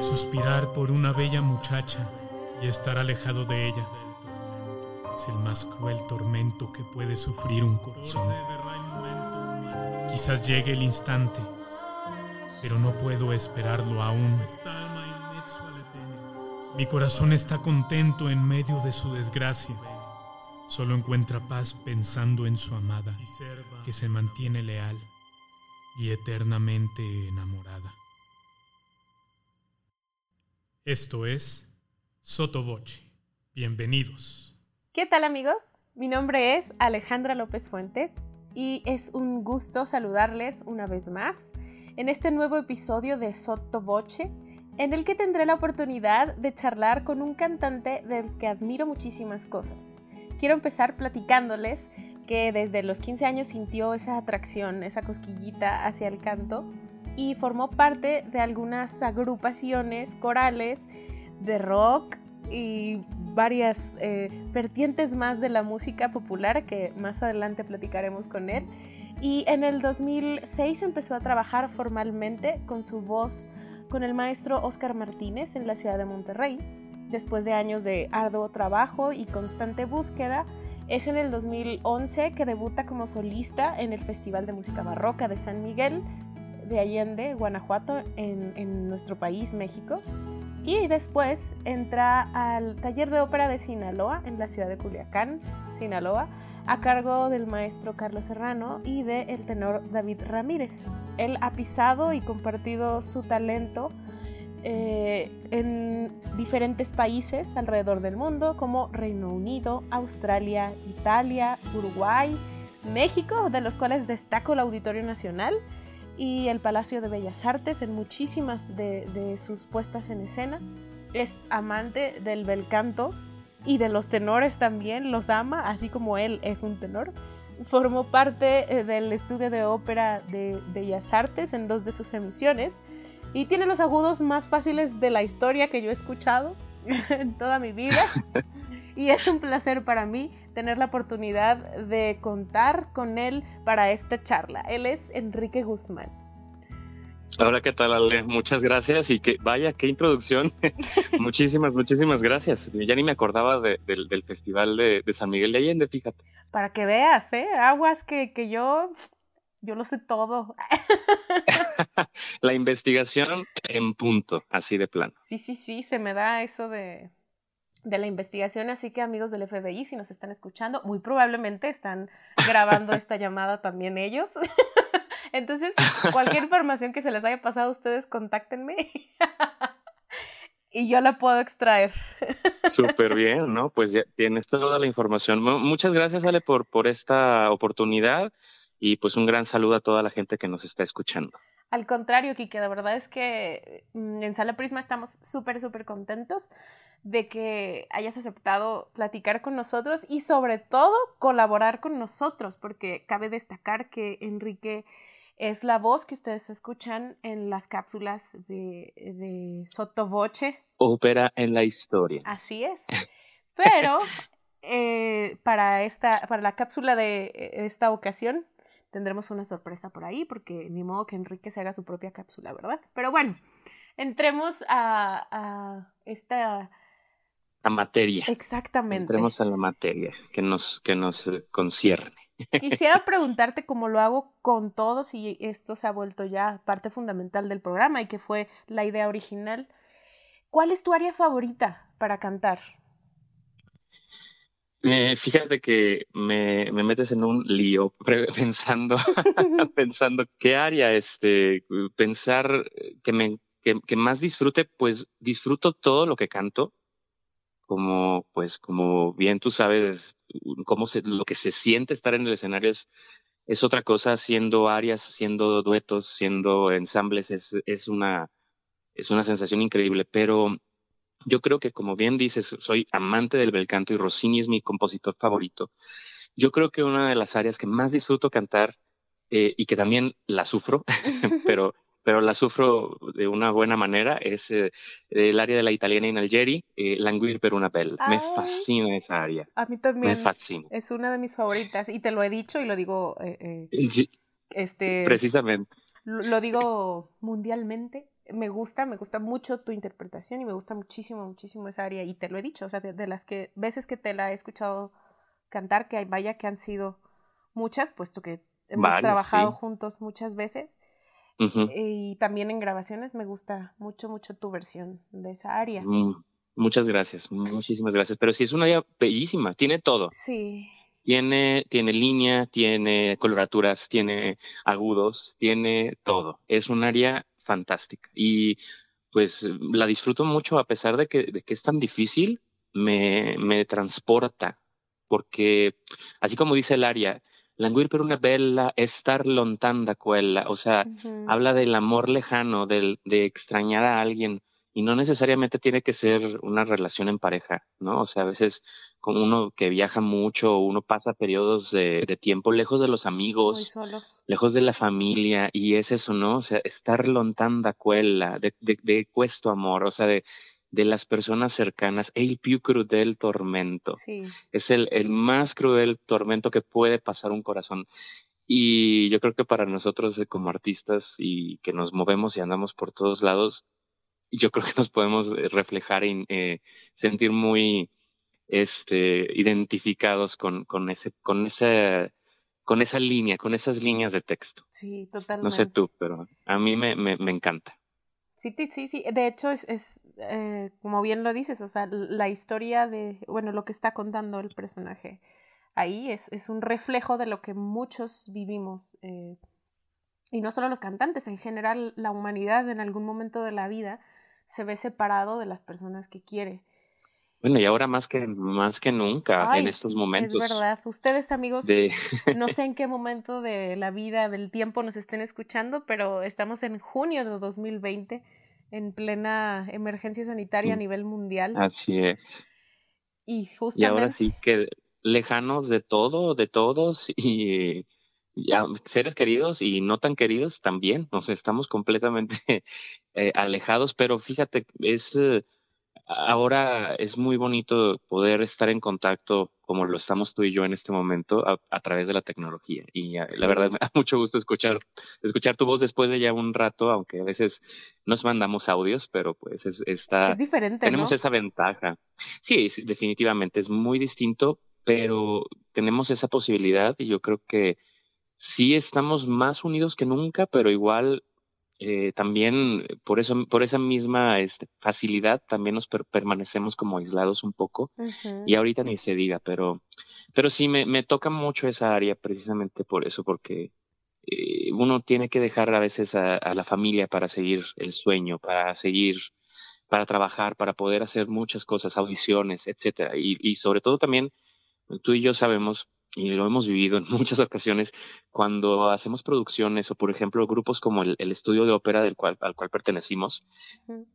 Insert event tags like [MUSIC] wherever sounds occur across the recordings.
Suspirar por una bella muchacha y estar alejado de ella es el más cruel tormento que puede sufrir un corazón. Quizás llegue el instante, pero no puedo esperarlo aún. Mi corazón está contento en medio de su desgracia. Solo encuentra paz pensando en su amada, que se mantiene leal y eternamente enamorada. Esto es Sotoboche. Bienvenidos. ¿Qué tal amigos? Mi nombre es Alejandra López Fuentes y es un gusto saludarles una vez más en este nuevo episodio de Sotoboche en el que tendré la oportunidad de charlar con un cantante del que admiro muchísimas cosas. Quiero empezar platicándoles que desde los 15 años sintió esa atracción, esa cosquillita hacia el canto y formó parte de algunas agrupaciones corales de rock y varias eh, vertientes más de la música popular que más adelante platicaremos con él. Y en el 2006 empezó a trabajar formalmente con su voz con el maestro Oscar Martínez en la ciudad de Monterrey. Después de años de arduo trabajo y constante búsqueda, es en el 2011 que debuta como solista en el Festival de Música Barroca de San Miguel de Allende, Guanajuato, en, nuestro país, México. Y después entra al taller de ópera de Sinaloa, en la ciudad de Culiacán, Sinaloa, a cargo del maestro Carlos Serrano y del el tenor David Ramírez. Él ha pisado y compartido su talento eh, en diferentes países alrededor del mundo, como Reino Unido, Australia, Italia, Uruguay, México, de los cuales destaco el Auditorio Nacional y el Palacio de Bellas Artes en muchísimas de, de sus puestas en escena. Es amante del bel canto y de los tenores también, los ama, así como él es un tenor. Formó parte eh, del estudio de ópera de Bellas Artes en dos de sus emisiones y tiene los agudos más fáciles de la historia que yo he escuchado [LAUGHS] en toda mi vida. [LAUGHS] Y es un placer para mí tener la oportunidad de contar con él para esta charla. Él es Enrique Guzmán. Hola, ¿qué tal, Ale? Muchas gracias y que vaya, qué introducción. [LAUGHS] muchísimas, muchísimas gracias. Ya ni me acordaba del Festival de, San Miguel de Allende, fíjate. Para que veas, ¿eh? Aguas que, que yo, yo lo sé todo. [LAUGHS] La investigación en punto, así de plano. Sí, sí, sí, se me da eso de, de la investigación, así que amigos del FBI, si nos están escuchando, muy probablemente están grabando [LAUGHS] esta llamada también ellos. [LAUGHS] Entonces, cualquier información que se les haya pasado a ustedes, contáctenme [LAUGHS] y yo la puedo extraer. Súper bien, ¿no? Pues ya tienes toda la información. Muchas gracias, Ale, por, por esta oportunidad y pues un gran saludo a toda la gente que nos está escuchando. Al contrario, Kike, la verdad es que mm, en Sala Prisma estamos súper, súper contentos de que hayas aceptado platicar con nosotros y sobre todo colaborar con nosotros, porque cabe destacar que Enrique es la voz que ustedes escuchan en las cápsulas de, de Sotovoce. Ópera en la historia. Así es. Pero eh, para, esta, para la cápsula de esta ocasión tendremos una sorpresa por ahí, porque ni modo que Enrique se haga su propia cápsula, ¿verdad? Pero bueno, entremos a, a esta... A materia. Exactamente. Entremos a la materia que nos, que nos concierne. [LAUGHS] Quisiera preguntarte cómo lo hago con todos y esto se ha vuelto ya parte fundamental del programa y que fue la idea original. ¿Cuál es tu área favorita para cantar? Eh, fíjate que me, me, metes en un lío [LAUGHS] pensando, [LAUGHS] pensando qué área, este, pensar que, me, que, más disfrute, pues disfruto todo lo que canto, como, pues, como bien tú sabes, cómo se, lo que se siente estar en el escenario es, es otra cosa, haciendo áreas, siendo duetos, siendo ensambles, es, es una, es una sensación increíble, pero yo creo que, como bien dices, soy amante del bel canto y Rossini es mi compositor favorito. Yo creo que una de las áreas que más disfruto cantar eh, y que también la sufro, [LAUGHS] [LAUGHS] pero, pero la sufro de una buena manera, es eh, el área de la italiana in Algeri, eh, Languir per una bella. Me fascina esa área. A mí también. Me fascina. Es una de mis favoritas y te lo he dicho y lo digo. sí, este, precisamente. Lo digo mundialmente me gusta, me gusta mucho tu interpretación y me gusta muchísimo, muchísimo esa área y te lo he dicho, o sea, de, las que veces que te la he escuchado cantar, que vaya que han sido muchas, puesto que hemos trabajado juntos muchas veces. Y también en grabaciones me gusta mucho, mucho tu versión de esa área. Mm, muchas gracias, muchísimas gracias. Pero sí es una área bellísima, tiene todo. Sí. Tiene, tiene línea, tiene coloraturas, tiene agudos, tiene todo. Es un área fantástica. Y pues la disfruto mucho a pesar de que, de que es tan difícil, me, me transporta. Porque, así como dice el área, languir per una bella, estar lontanda quella, o sea, habla del amor lejano, del, de extrañar a alguien y no necesariamente tiene que ser una relación en pareja, ¿no? O sea, a veces con uno que viaja mucho, uno pasa periodos de, tiempo lejos de los amigos, lejos de la familia, y es eso, ¿no? O sea, estar lontanda quella, de, de, de cuesto amor, o sea, de, de las personas cercanas, el più cruel tormento. Sí. Es el, el más cruel tormento que puede pasar un corazón. Y yo creo que para nosotros eh, como artistas y que nos movemos y andamos por todos lados, yo creo que nos podemos eh, reflejar y eh, sentir muy este, identificados con, con, ese, con, ese, con esa línea, con esas líneas de texto. Sí, totalmente. No sé tú, pero a mí me, me, me encanta. Sí, sí, sí. De hecho, es, es eh, como bien lo dices, o sea, la historia de, bueno, lo que está contando el personaje ahí es, es un reflejo de lo que muchos vivimos. Eh, y no solo los cantantes, en general la humanidad en algún momento de la vida se ve separado de las personas que quiere. Bueno, y ahora más que, más que nunca en estos momentos. Es verdad. Ustedes, amigos, [LAUGHS] no sé en [LAUGHS] qué momento de la vida, del tiempo nos estén escuchando, pero estamos en junio de 2020, en plena emergencia sanitaria a nivel mundial. Así es. Y justamente. Y ahora sí que lejanos de todo, de todos, y ya, seres queridos y no tan queridos también, nos estamos completamente [LAUGHS] eh, alejados, pero fíjate, es eh, ahora es muy bonito poder estar en contacto como lo estamos tú y yo en este momento a, través de la tecnología. Y eh, la verdad me da [LAUGHS] mucho gusto escuchar escuchar tu voz después de ya un rato aunque a veces nos mandamos audios pero pues es, está es diferente tenemos esa ventaja. Sí definitivamente es muy distinto pero tenemos esa posibilidad y yo creo que sí estamos más unidos que nunca, pero igual eh, también por eso, por esa misma este, facilidad, también nos permanecemos como aislados un poco. Y ahorita ni se diga, pero, pero sí me, me toca mucho esa área precisamente por eso, porque eh, uno tiene que dejar a veces a, a, la familia para seguir el sueño, para seguir, para trabajar, para poder hacer muchas cosas, audiciones, etcétera. Y, y sobre todo también, tú y yo sabemos y lo hemos vivido en [LAUGHS] muchas ocasiones cuando hacemos producciones o por ejemplo grupos como el, estudio de ópera del cual al cual pertenecimos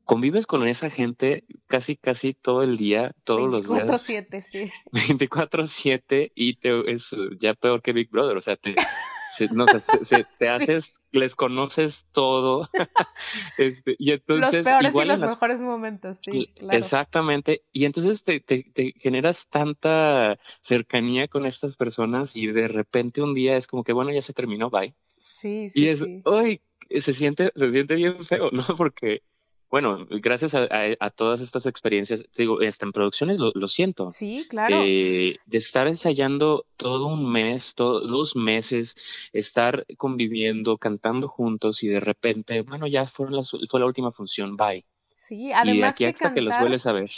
convives con esa gente casi casi todo el día todos los días. 24/7 sí. [LAUGHS] 24/7 y te, es ya peor que Big Brother o sea te [LAUGHS] no, se, te [LAUGHS] haces, les conoces todo. [LAUGHS] este, y entonces, los peores y los mejores momentos, sí. Claro. Exactamente. Y entonces te, te, te, generas tanta cercanía con estas personas y de repente un día es como que, bueno, ya se terminó, bye. Sí, sí. Y es, uy, se siente, se siente bien feo, [LAUGHS] ¿no? Porque bueno, gracias a, todas estas experiencias, digo, hasta en producciones lo, siento. Sí, claro. Eh, de estar ensayando todo un mes, dos meses, estar conviviendo, cantando juntos y de repente, bueno, ya fue la, fue la última función, bye. Sí, además. Y aquí hasta que los vuelves a ver.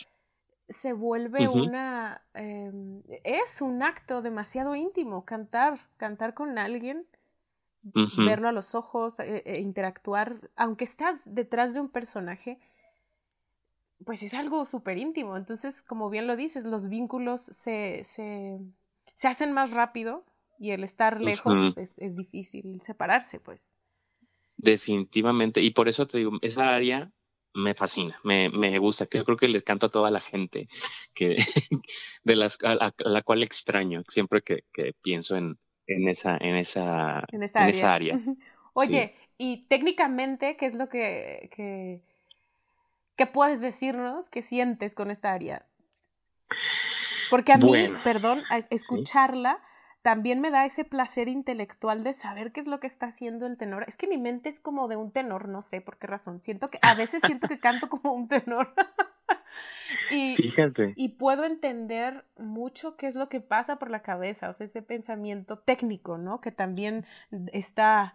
Se vuelve una. Em, es un acto demasiado íntimo, cantar, cantar con alguien verlo a los ojos, e, e interactuar, aunque estás detrás de un personaje, pues es algo súper íntimo. Entonces, como bien lo dices, los vínculos se, se, se hacen más rápido y el estar lejos es, es, difícil separarse, pues. Definitivamente, y por eso te digo, esa área me fascina, me, me gusta, yo creo que le canto a toda la gente que, [LAUGHS] de las, a, la cual extraño siempre que, que pienso en, en esa, en esa, en, esa área. [LAUGHS] Oye, y técnicamente, ¿qué es lo que, que, que, puedes decirnos que sientes con esta área? Porque a mí, perdón, a escucharla, también me da ese placer intelectual de saber qué es lo que está haciendo el tenor. Es que mi mente es como de un tenor, no sé por qué razón. Siento que a veces siento que canto como un tenor. [LAUGHS] [LAUGHS] y, Fíjate. Y puedo entender mucho qué es lo que pasa por la cabeza, o sea, ese pensamiento técnico, ¿no? Que también está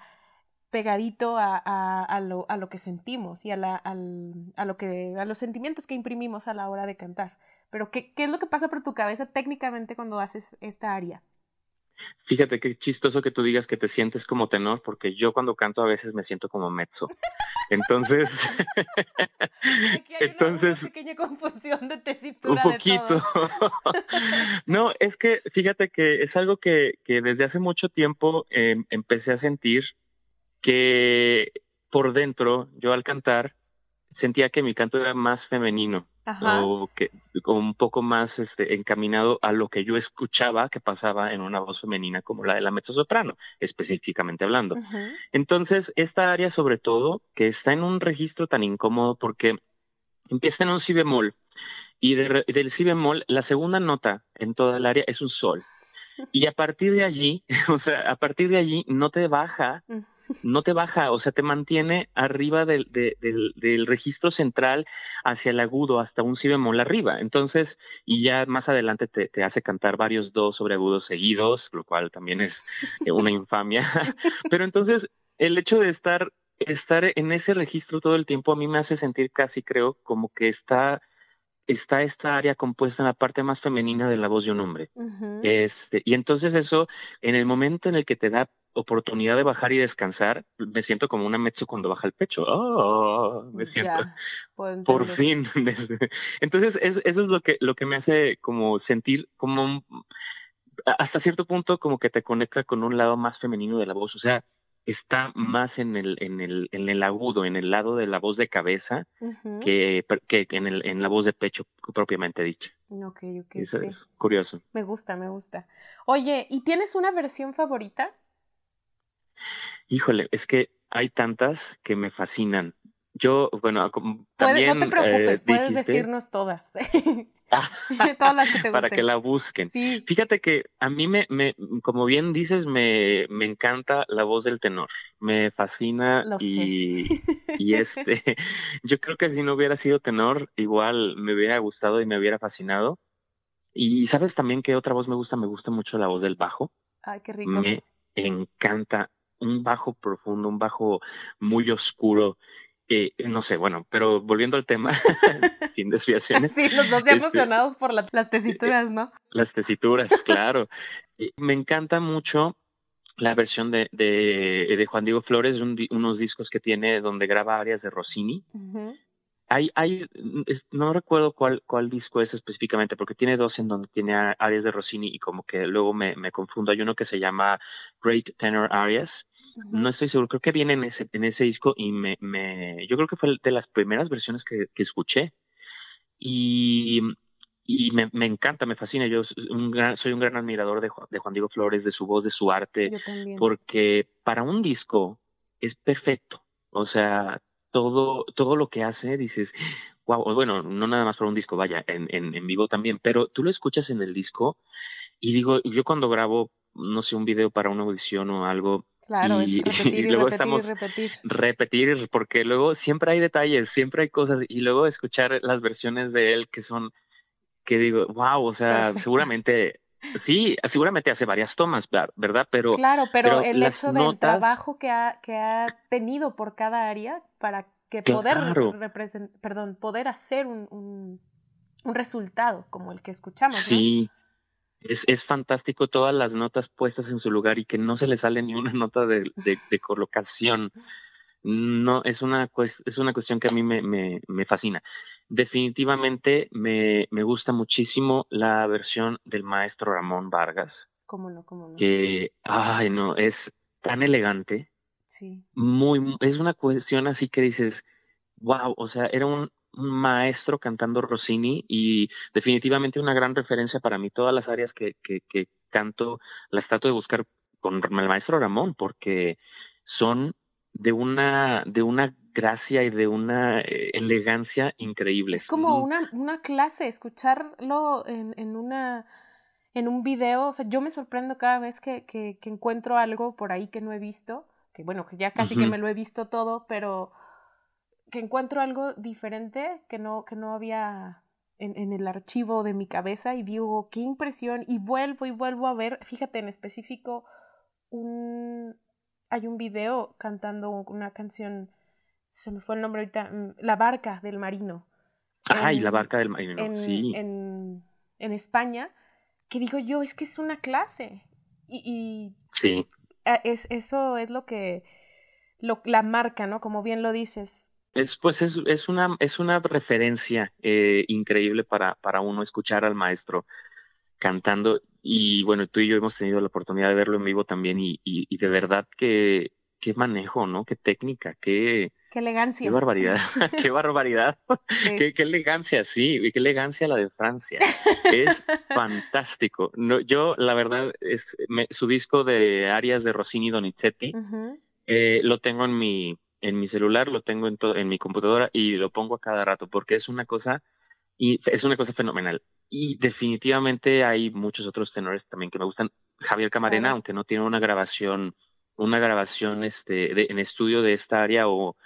pegadito a, a, a, lo, a lo, que sentimos y a, la, al, a, lo que, a los sentimientos que imprimimos a la hora de cantar. Pero, ¿qué, ¿qué es lo que pasa por tu cabeza técnicamente cuando haces esta aria? Fíjate qué chistoso que tú digas que te sientes como tenor, porque yo cuando canto a veces me siento como mezzo. Entonces, Aquí hay [LAUGHS] entonces, una, pequeña confusión de tesitura. Un poquito. [LAUGHS] no, es que fíjate que es algo que, que desde hace mucho tiempo eh, empecé a sentir que por dentro, yo al cantar, sentía que mi canto era más femenino. Ajá. o que un poco más este, encaminado a lo que yo escuchaba que pasaba en una voz femenina como la de la mezzosoprano, específicamente hablando. Uh -huh. Entonces, esta área sobre todo, que está en un registro tan incómodo porque empieza en un si bemol y de, del si bemol, la segunda nota en toda el área es un sol. [LAUGHS] Y a partir de allí, [LAUGHS] o sea, a partir de allí no te baja no te baja, o sea, te mantiene arriba del, de, del, del, registro central hacia el agudo, hasta un si bemol arriba. Entonces, y ya más adelante te, te hace cantar varios dos sobre agudos seguidos, lo cual también es una infamia. [LAUGHS] Pero entonces, el hecho de estar, estar en ese registro todo el tiempo a mí me hace sentir casi, creo, como que está está esta área compuesta en la parte más femenina de la voz de un hombre. Uh -huh. este, y entonces eso, en el momento en el que te da oportunidad de bajar y descansar, me siento como una mezzo cuando baja el pecho. Oh, me siento ya, [LAUGHS] por fin. [LAUGHS] Entonces, eso, es lo que, lo que me hace como sentir como hasta cierto punto como que te conecta con un lado más femenino de la voz. O sea, está más en el, en el, en el agudo, en el lado de la voz de cabeza, uh -huh. que, que en, el, en la voz de pecho propiamente dicha. Ok, ok. Eso sí. es curioso. Me gusta, me gusta. Oye, ¿y tienes una versión favorita? Híjole, es que hay tantas que me fascinan. Yo, bueno, también. no te preocupes, eh, puedes dijiste, decirnos todas. [LAUGHS] [LAUGHS] todas las que te gusten. para que la busquen. Sí. Fíjate que a mí me, me como bien dices, me, me encanta la voz del tenor. Me fascina Lo y, sé. y [LAUGHS] este, yo creo que si no hubiera sido tenor, igual me hubiera gustado y me hubiera fascinado. Y sabes también que otra voz me gusta, me gusta mucho la voz del bajo. Ay, qué rico. Me encanta un bajo profundo, un bajo muy oscuro. Eh, no sé, bueno, pero volviendo al tema, [LAUGHS] [LAUGHS] sin desviaciones. Sí, los dos ya este, emocionados por la, las tesituras, ¿no? Las tesituras, [LAUGHS] claro. Me encanta mucho la versión de, de, de Juan Diego Flores, un, unos discos que tiene donde graba áreas de Rossini. Uh -huh. Hay, hay, no recuerdo cuál, cuál disco es específicamente, porque tiene dos en donde tiene áreas de Rossini y como que luego me, me confundo. Hay uno que se llama Great Tenor Arias. Uh -huh. No estoy seguro, creo que viene en ese, en ese disco y me, me, yo creo que fue de las primeras versiones que, que escuché. Y, y me, me, encanta, me fascina. Yo un gran, soy un gran admirador de, de Juan Diego Flores, de su voz, de su arte, porque para un disco es perfecto. O sea, todo, todo lo que hace, dices, wow, bueno, no nada más para un disco, vaya, en, en, en, vivo también, pero tú lo escuchas en el disco y digo, yo cuando grabo, no sé, un video para una audición o algo, Claro, y, es [LAUGHS] repetir y, y luego repetir estamos y repetir. repetir, porque luego siempre hay detalles, siempre hay cosas, y luego escuchar las versiones de él que son, que digo, wow, o sea, seguramente Sí, seguramente hace varias tomas, ¿verdad? Pero claro, pero, pero el hecho del notas... trabajo que ha, que ha tenido por cada área para que claro. poder perdón, poder hacer un, un, un, resultado como el que escuchamos. Sí, ¿no? es, es, fantástico todas las notas puestas en su lugar y que no se le sale ni una nota de, de, de colocación. No, es una, es una cuestión que a mí me, me, me fascina. Definitivamente me, me, gusta muchísimo la versión del maestro Ramón Vargas. ¿Cómo no? ¿Cómo no? Que, ay, no, es tan elegante. Sí. Muy, es una cuestión así que dices, wow, o sea, era un, un maestro cantando Rossini y definitivamente una gran referencia para mí. Todas las áreas que, que, que canto las trato de buscar con el maestro Ramón porque son de una, de una gracia y de una eh, elegancia increíble. Es como una, una clase, escucharlo en, en, una, en un video, o sea, yo me sorprendo cada vez que, que, encuentro algo por ahí que no he visto, que bueno, que ya casi que me lo he visto todo, pero que encuentro algo diferente que no, que no había en, en, el archivo de mi cabeza y digo, qué impresión, y vuelvo y vuelvo a ver, fíjate en específico, un, hay un video cantando una canción, se me fue el nombre ahorita, mm, La barca del marino. Ay, la barca del marino, en, sí. En, en, España, que digo yo, es que es una clase. Y, y sí. Es, eso es lo que, lo, la marca, ¿no? Como bien lo dices, es, pues es, es, una, es una referencia eh, increíble para, para uno escuchar al maestro cantando. Y bueno, tú y yo hemos tenido la oportunidad de verlo en vivo también y, y, de verdad que qué manejo, ¿no? Qué técnica, qué... Qué elegancia. [LAUGHS] [LAUGHS] Qué barbaridad, qué barbaridad, qué, qué, elegancia, sí, qué elegancia la de Francia. Es [LAUGHS] fantástico. No, yo, la verdad, es su disco de arias de Rossini Donizetti, eh, lo tengo en mi, en mi celular, lo tengo en, en mi computadora y lo pongo a cada rato porque es una cosa y es una cosa fenomenal. Y definitivamente hay muchos otros tenores también que me gustan. Javier Camarena, aunque no tiene una grabación, una grabación este, en estudio de esta área o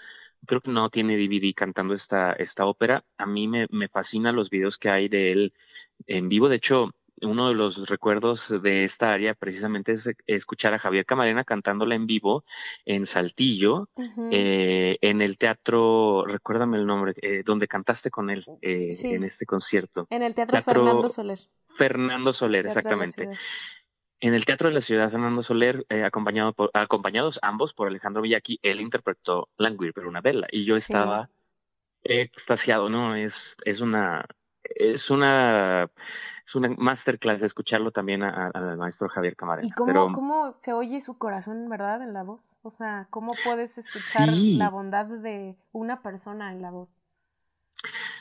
creo que no tiene DVD cantando esta, esta ópera, a mí me, me fascinan los videos que hay de él en vivo. De hecho, uno de los recuerdos de esta área precisamente es escuchar a Javier Camarena cantándola en vivo en Saltillo, eh, en el teatro, recuérdame el nombre, eh, donde cantaste con él eh, en este concierto. En el teatro, Fernando Soler. Fernando Soler, exactamente. En el Teatro de la Ciudad, Fernando Soler, acompañado por, acompañados ambos por Alejandro Villaki, él interpretó Languir, pero una vela, y yo estaba extasiado, ¿no? Es, es una, es una es una masterclass escucharlo también al maestro Javier Camarena. ¿Y cómo, cómo se oye su corazón, verdad, en la voz? O sea, ¿cómo puedes escuchar la bondad de una persona en la voz?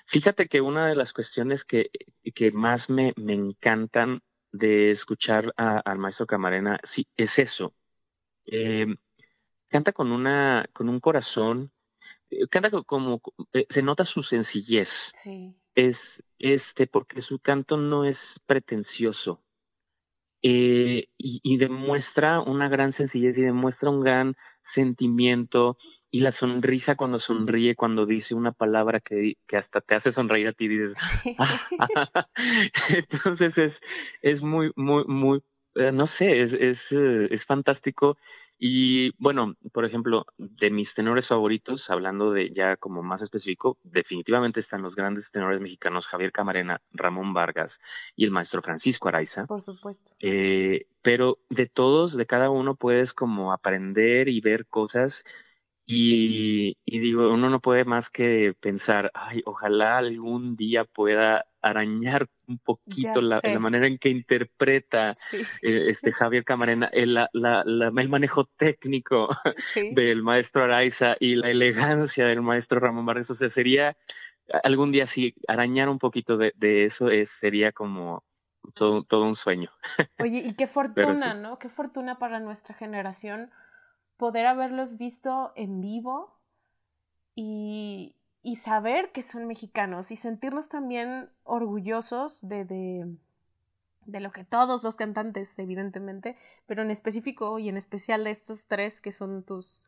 Fíjate que una de las cuestiones que, que más me, me encantan de escuchar al maestro Camarena sí, es eso. Eh, canta con, una, con un corazón, eh, canta como, eh, se nota su sencillez. Sí es este, porque su canto no es pretencioso eh, y, demuestra una gran sencillez y demuestra un gran sentimiento y la sonrisa cuando sonríe, cuando dice una palabra que, que hasta te hace sonreír a ti, dices, [LAUGHS] [LAUGHS] entonces es, es muy, muy, muy, eh, no sé, es, es, eh, es fantástico y bueno, por ejemplo, de mis tenores favoritos, hablando de ya como más específico, definitivamente están los grandes tenores mexicanos Javier Camarena, Ramón Vargas y el maestro Francisco Araiza. Por supuesto. Eh, pero de todos, de cada uno puedes como aprender y ver cosas y, digo, uno no puede más que pensar, ay, ojalá algún día pueda arañar un poquito la, manera en que interpreta eh, este Javier Camarena el, la, el manejo técnico [LAUGHS] del maestro Araiza y la elegancia del maestro Ramón Vargas. O sea, sería algún día sí, arañar un poquito de, eso es, sería como todo, todo un sueño. [LAUGHS] Oye, y qué fortuna, ¿no? Qué fortuna para nuestra generación poder haberlos visto en vivo y, y saber que son mexicanos y sentirnos también orgullosos de, de, de, lo que todos los cantantes, evidentemente, pero en específico y en especial de estos tres que son tus,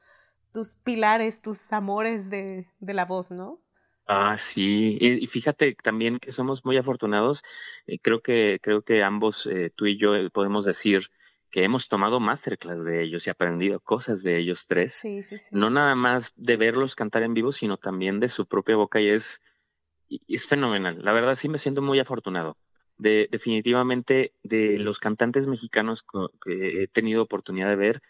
tus pilares, tus amores de, de la voz, ¿no? Ah, sí, y, fíjate también que somos muy afortunados. Eh, creo que creo que ambos, eh, tú y yo, eh, podemos decir que hemos tomado masterclass de ellos y aprendido cosas de ellos tres. Sí, sí, sí. No nada más de verlos cantar en vivo, sino también de su propia boca y es, es fenomenal. La verdad sí me siento muy afortunado. De, definitivamente de los cantantes mexicanos que he tenido oportunidad de ver,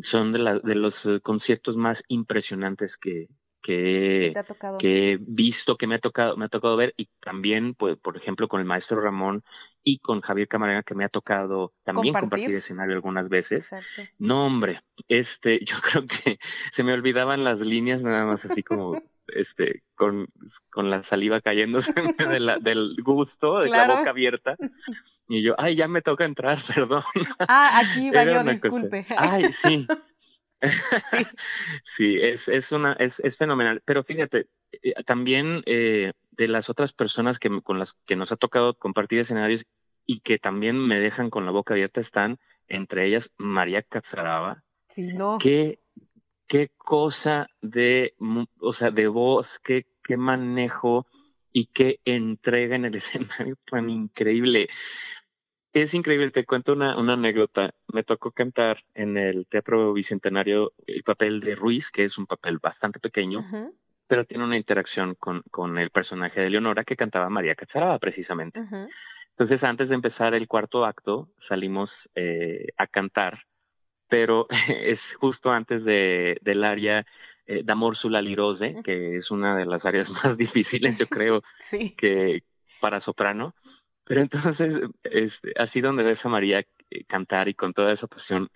son de, la, de los conciertos más impresionantes que, que, que he visto, que me ha tocado, me ha tocado ver, y también, pues, por ejemplo, con el maestro Ramón y con Javier Camarena, que me ha tocado también compartir, escenario algunas veces. No, hombre, este, [LAUGHS] yo creo que se me olvidaban las líneas nada más así como [LAUGHS] este, con, con la saliva cayéndose de la, del gusto, de la boca abierta. Y yo, ay, ya me toca entrar, [LAUGHS] perdón. Ah, aquí va yo, disculpe. Ay, sí. [LAUGHS] Sí, sí es, es, una, es, es fenomenal. Pero fíjate, eh, también eh, de las otras personas que, con las que nos ha tocado compartir escenarios, y que también me dejan con la boca abierta están entre ellas María Cazaraba. Sí, no. Qué, qué cosa de, o sea, de voz, qué, qué manejo y qué entrega en el [LAUGHS] escenario tan increíble. Es increíble, te cuento una, una anécdota. Me tocó cantar en el Teatro Bicentenario el papel de Ruiz, que es un papel bastante pequeño, pero tiene una interacción con, con, el personaje de Leonora que cantaba María Cazaraba, precisamente. Entonces, antes de empezar el cuarto acto, salimos eh, a cantar, pero [LAUGHS] es justo antes de, del área eh, D'Amor sulla lirose, que es una de las áreas [LAUGHS] más difíciles, yo creo, [LAUGHS] que para soprano. Pero entonces, este, así donde ves a María eh, cantar y con toda esa pasión,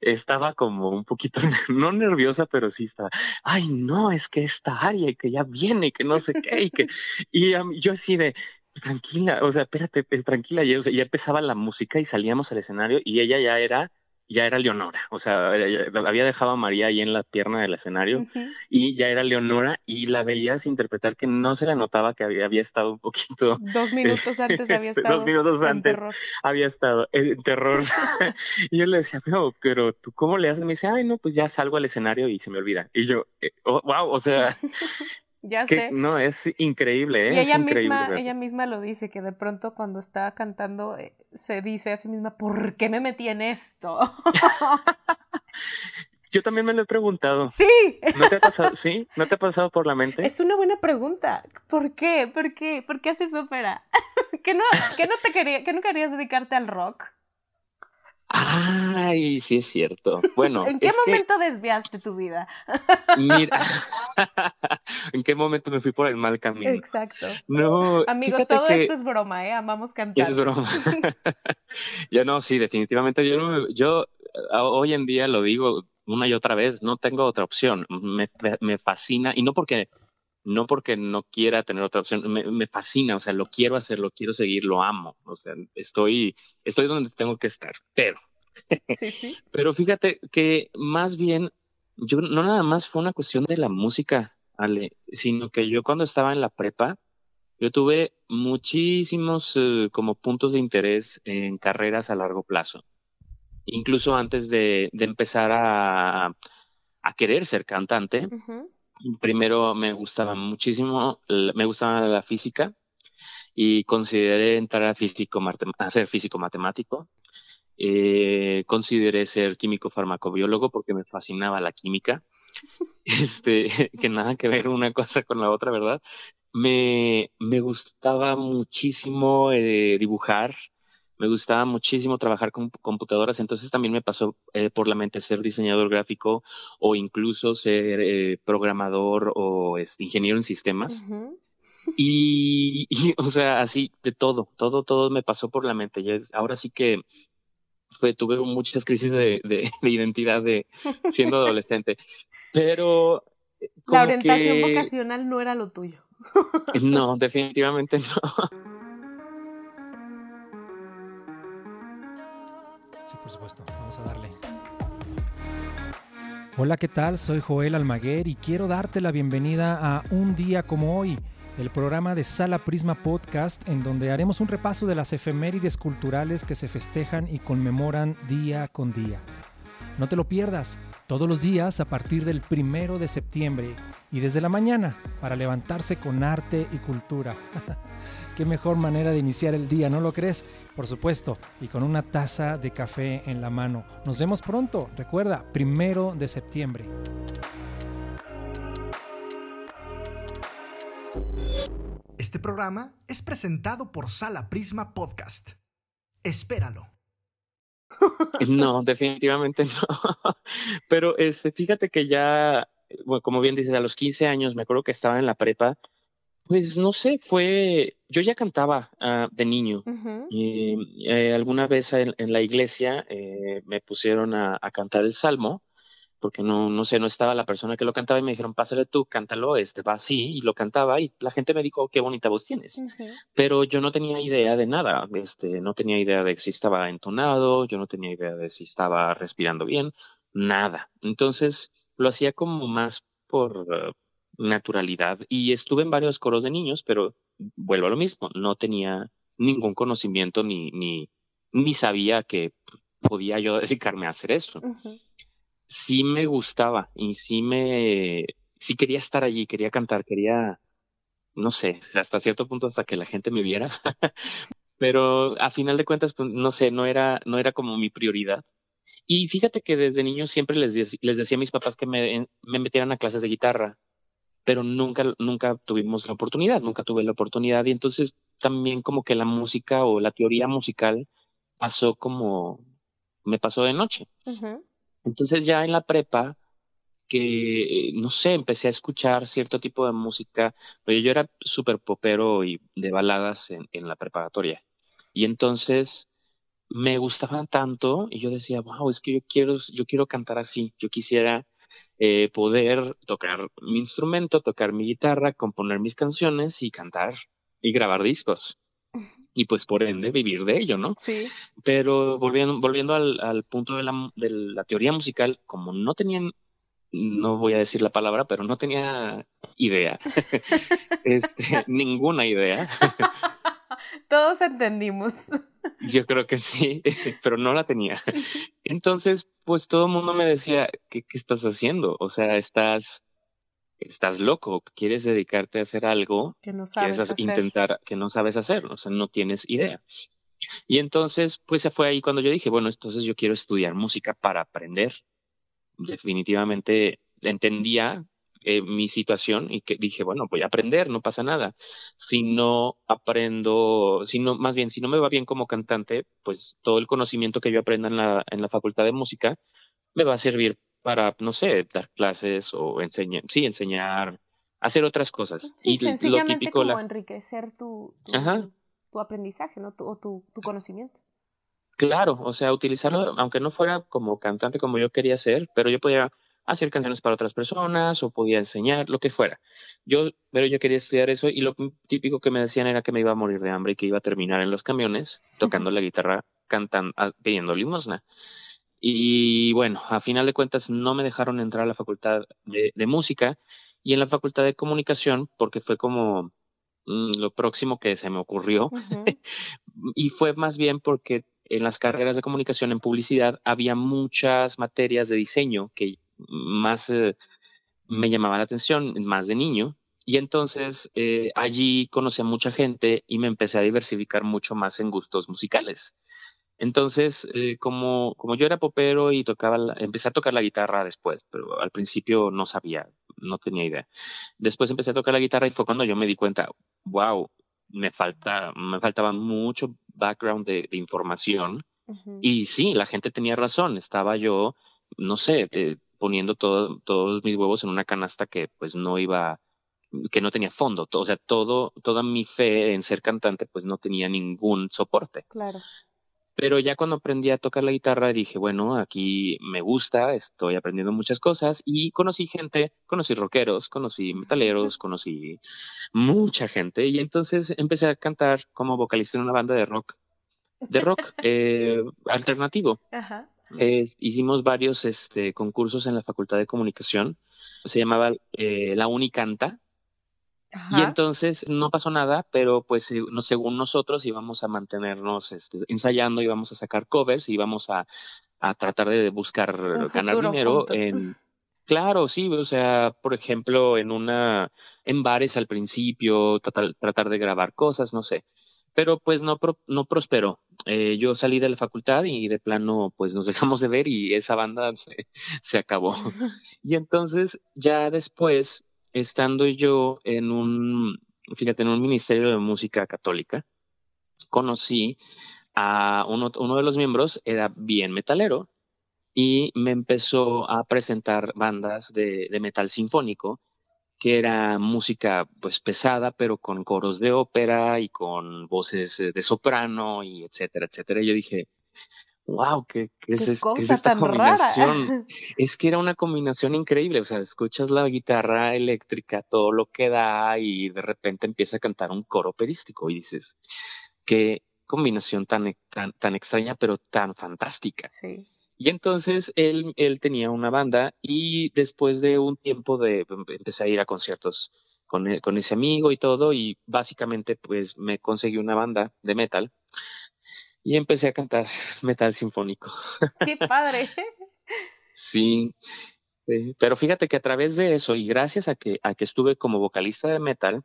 estaba como un poquito, [LAUGHS] no nerviosa, pero sí estaba, ay, no, es que esta área y que ya viene y que no sé qué, y que, [LAUGHS] y yo así de, tranquila, o sea, espérate, pues, tranquila, ya, ya empezaba la música y salíamos al escenario y ella ya era ya era Leonora, o sea, había dejado a María ahí en la pierna del escenario y ya era Leonora y la veías interpretar que no se le notaba que había, había estado un poquito... Dos minutos antes había este, estado. Dos minutos antes había estado en terror. [LAUGHS] [LAUGHS] y yo le decía, pero, pero tú cómo le haces? Me dice, ay, no, pues ya salgo al escenario y se me olvida. Y yo, wow, eh, o sea, [LAUGHS] ya sé. No, es increíble, ¿eh? Y ella misma, ella misma lo dice, que de pronto cuando está cantando eh, se dice a sí misma, ¿por qué me metí en esto? [LAUGHS] Yo también me lo he preguntado. Sí. ¿No te ha pasado, sí? ¿No te ha pasado por la mente? Es una buena pregunta. ¿Por qué? ¿Por qué? ¿Por qué haces ópera? [LAUGHS] ¿Que no, que no te quería, que no querías dedicarte al rock? Ay, sí es cierto. Bueno. ¿En qué momento desviaste tu vida? Mira, [LAUGHS] [LAUGHS] ¿en qué momento me fui por el mal camino? Exacto. No. Amigos, todo esto es broma, ¿eh? Amamos cantar. Es broma. [LAUGHS] yo no, sí, definitivamente. Yo, no, yo hoy en día lo digo una y otra vez, no tengo otra opción. Me, me fascina, y no porque no porque no quiera tener otra opción, me, me, fascina, o sea, lo quiero hacer, lo quiero seguir, lo amo, o sea, estoy, estoy donde tengo que estar, pero, sí, sí. [LAUGHS] pero fíjate que más bien, yo no nada más fue una cuestión de la música, Ale, sino que yo cuando estaba en la prepa, yo tuve muchísimos eh, como puntos de interés en carreras a largo plazo, incluso antes de, de empezar a, a querer ser cantante primero me gustaba muchísimo, me gustaba la física y consideré entrar a, físico, a ser físico matemático. Eh, consideré ser químico farmacobiólogo porque me fascinaba la química. [LAUGHS] Este, [LAUGHS] que nada que ver una cosa con la otra, ¿verdad? Me, me gustaba muchísimo eh, dibujar, me gustaba muchísimo trabajar con computadoras, entonces también me pasó eh, por la mente ser diseñador gráfico o incluso ser eh, programador o ingeniero en sistemas. y, o sea, así de todo, todo, todo me pasó por la mente. ahora sí que fue, tuve muchas crisis de, de, identidad de siendo adolescente, pero... Eh, la orientación vocacional no era lo tuyo. no, definitivamente no. Por supuesto. Vamos a darle. Hola, ¿qué tal? Soy Joel Almaguer y quiero darte la bienvenida a Un día como hoy, el programa de Sala Prisma Podcast en donde haremos un repaso de las efemérides culturales que se festejan y conmemoran día con día. No te lo pierdas, todos los días a partir del primero de septiembre y desde la mañana para levantarse con arte y cultura. [LAUGHS] Qué mejor manera de iniciar el día, ¿no lo crees? Por supuesto, y con una taza de café en la mano. Nos vemos pronto, recuerda, primero de septiembre. Este programa es presentado por Sala Prisma Podcast. Espéralo. [LAUGHS] No, definitivamente no. [LAUGHS] Pero este, fíjate que ya, como bien dices, a los 15 años me acuerdo que estaba en la prepa pues no sé, fue, yo ya cantaba uh, de niño y eh, alguna vez en, en la iglesia eh, me pusieron a, a, cantar el salmo porque no, no sé, no estaba la persona que lo cantaba y me dijeron, pásale tú, cántalo, este va así y lo cantaba y la gente me dijo, qué bonita voz tienes. Pero yo no tenía idea de nada, este, no tenía idea de si estaba entonado, yo no tenía idea de si estaba respirando bien, nada. Entonces lo hacía como más por, naturalidad y estuve en varios coros de niños, pero vuelvo a lo mismo, no tenía ningún conocimiento ni, ni, ni sabía que podía yo [LAUGHS] dedicarme a hacer eso. Sí me gustaba y sí me, sí quería estar allí, quería cantar, quería, no sé, hasta cierto punto hasta que la gente me viera. [LAUGHS] Pero a final de cuentas, pues, no sé, no era, no era como mi prioridad. Y fíjate que desde niño siempre les, les decía a mis papás que me, me metieran a clases de guitarra, pero nunca, nunca tuvimos la oportunidad, nunca tuve la oportunidad. Y entonces también como que la música o la teoría musical pasó como, me pasó de noche. Entonces ya en la prepa, que, no sé, empecé a escuchar cierto tipo de música. Oye, yo era súper popero y de baladas en, en, la preparatoria. Y entonces me gustaban tanto y yo decía, wow, es que yo quiero, yo quiero cantar así. Yo quisiera eh, poder tocar mi instrumento, tocar mi guitarra, componer mis canciones y cantar y grabar discos. [LAUGHS] Y pues por ende vivir de ello, ¿no? Sí. Pero volviendo, volviendo al, al punto de la, de la teoría musical, como no tenían no voy a decir la palabra, pero no tenía idea. [LAUGHS] este, [LAUGHS] ninguna idea. Todos entendimos. [LAUGHS] Yo creo que sí, [LAUGHS] pero no la tenía. Entonces, pues todo el mundo me decía, ¿qué, ¿qué, estás haciendo? O sea, estás, estás loco, quieres dedicarte a hacer algo que no sabes hacer. intentar, que no sabes hacer, o sea, no tienes idea. Y entonces, pues se fue ahí cuando yo dije, bueno, entonces yo quiero estudiar música para aprender. Definitivamente entendía eh, mi situación y que dije, bueno, voy a aprender, no pasa nada. Si no aprendo, si no, más bien, si no me va bien como cantante, pues todo el conocimiento que yo aprenda en la, en la facultad de música me va a servir para, no sé, dar clases o enseñar, sí, enseñar, hacer otras cosas. Sí, y sencillamente lo típico, como la... enriquecer tu, tu, Ajá. tu aprendizaje, ¿no? Tu, o tu, tu conocimiento. Claro, o sea, utilizarlo, aunque no fuera como cantante como yo quería ser, pero yo podía hacer canciones para otras personas o podía enseñar, lo que fuera. Yo, pero yo quería estudiar eso y lo típico que me decían era que me iba a morir de hambre y que iba a terminar en los camiones tocando la guitarra, cantando, pidiendo limosna. Y bueno, a final de cuentas no me dejaron entrar a la facultad de, de música y en la facultad de comunicación porque fue como mmm, lo próximo que se me ocurrió. Uh [LAUGHS] -huh. y fue más bien porque en las carreras de comunicación en publicidad había muchas materias de diseño que más eh, me llamaban la atención, más de niño. Y entonces eh, allí conocí a mucha gente y me empecé a diversificar mucho más en gustos musicales. Entonces, eh, como, como yo era popero y tocaba, la, empecé a tocar la guitarra después, pero al principio no sabía, no tenía idea. Después empecé a tocar la guitarra y fue cuando yo me di cuenta, wow, me falta, me faltaba mucho background de, de información. Uh -huh. Y sí, la gente tenía razón, estaba yo, no sé, eh, poniendo todo, todos mis huevos en una canasta que pues no iba, que no tenía fondo, o sea, todo, toda mi fe en ser cantante pues no tenía ningún soporte. Claro. Pero ya cuando aprendí a tocar la guitarra dije, bueno, aquí me gusta, estoy aprendiendo muchas cosas y conocí gente, conocí rockeros, conocí [LAUGHS] metaleros, conocí mucha gente y entonces empecé a cantar como vocalista en una banda de rock, de rock [LAUGHS] eh, alternativo. Ajá. Eh, hicimos varios este, concursos en la Facultad de Comunicación, se llamaba eh, La Unicanta. Ajá. Y entonces no pasó nada, pero pues no, según nosotros íbamos a mantenernos este, ensayando, íbamos a sacar covers, íbamos a, a tratar de buscar Un ganar dinero en claro, sí, o sea, por ejemplo, en una en bares al principio, tratar, tratar de grabar cosas, no sé. Pero pues no pro, no prosperó. Eh, yo salí de la facultad y de plano pues nos [LAUGHS] dejamos de ver y esa banda se, se acabó. [LAUGHS] y entonces ya después estando yo en un, fíjate, en un ministerio de música católica, conocí a uno, uno de los miembros, era bien metalero, y me empezó a presentar bandas de, de metal sinfónico, que era música pues pesada, pero con coros de ópera y con voces de soprano y etcétera, etcétera. Y yo dije, wow, ¿qué, qué, ¿Qué es, cosa ¿qué es esta tan combinación? rara? [LAUGHS] es que era una combinación increíble, o sea, escuchas la guitarra eléctrica, todo lo que da y de repente empieza a cantar un coro operístico y dices, qué combinación tan, tan, tan extraña pero tan fantástica. Sí. Y entonces él, él tenía una banda y después de un tiempo de empecé a ir a conciertos con, e, con ese amigo y todo, y básicamente pues me conseguí una banda de metal y empecé a cantar [LAUGHS] metal sinfónico. ¡Qué padre! [LAUGHS] sí, eh, pero fíjate que a través de eso y gracias a que, a que estuve como vocalista de metal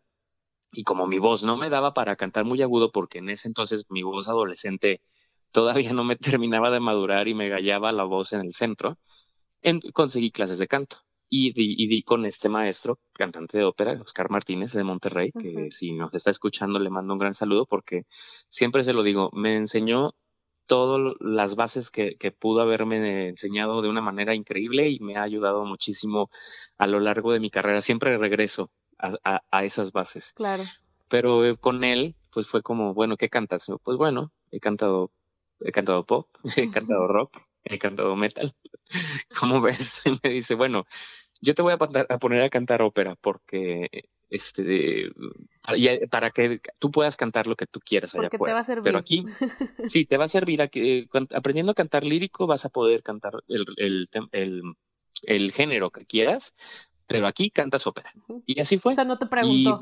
y como mi voz no me daba para cantar muy agudo porque en ese entonces mi voz adolescente todavía no me [LAUGHS] terminaba de madurar y me gallaba la voz en el centro, conseguí clases de canto. Y di, con este maestro, cantante de ópera, Oscar Martínez de Monterrey, que si nos está escuchando le mando un gran saludo porque siempre se lo digo, me enseñó todas las bases que, que, pudo haberme enseñado de una manera increíble y me ha ayudado muchísimo a lo largo de mi carrera. Siempre regreso a, a, esas bases. Claro. Pero eh, con él, pues fue como, bueno, ¿qué cantas? Pues bueno, he cantado, he cantado pop, [LAUGHS] he cantado rock, he cantado metal. ¿Cómo ves? Y [LAUGHS] me dice, bueno, yo te voy a, poner a cantar ópera porque este para, que tú puedas cantar lo que tú quieras allá Porque te va a servir. Pero aquí [LAUGHS] sí te va a servir aquí, aprendiendo a cantar lírico vas a poder cantar el, el, el, el género que quieras, pero aquí cantas ópera. Y así fue. O sea, no te pregunto.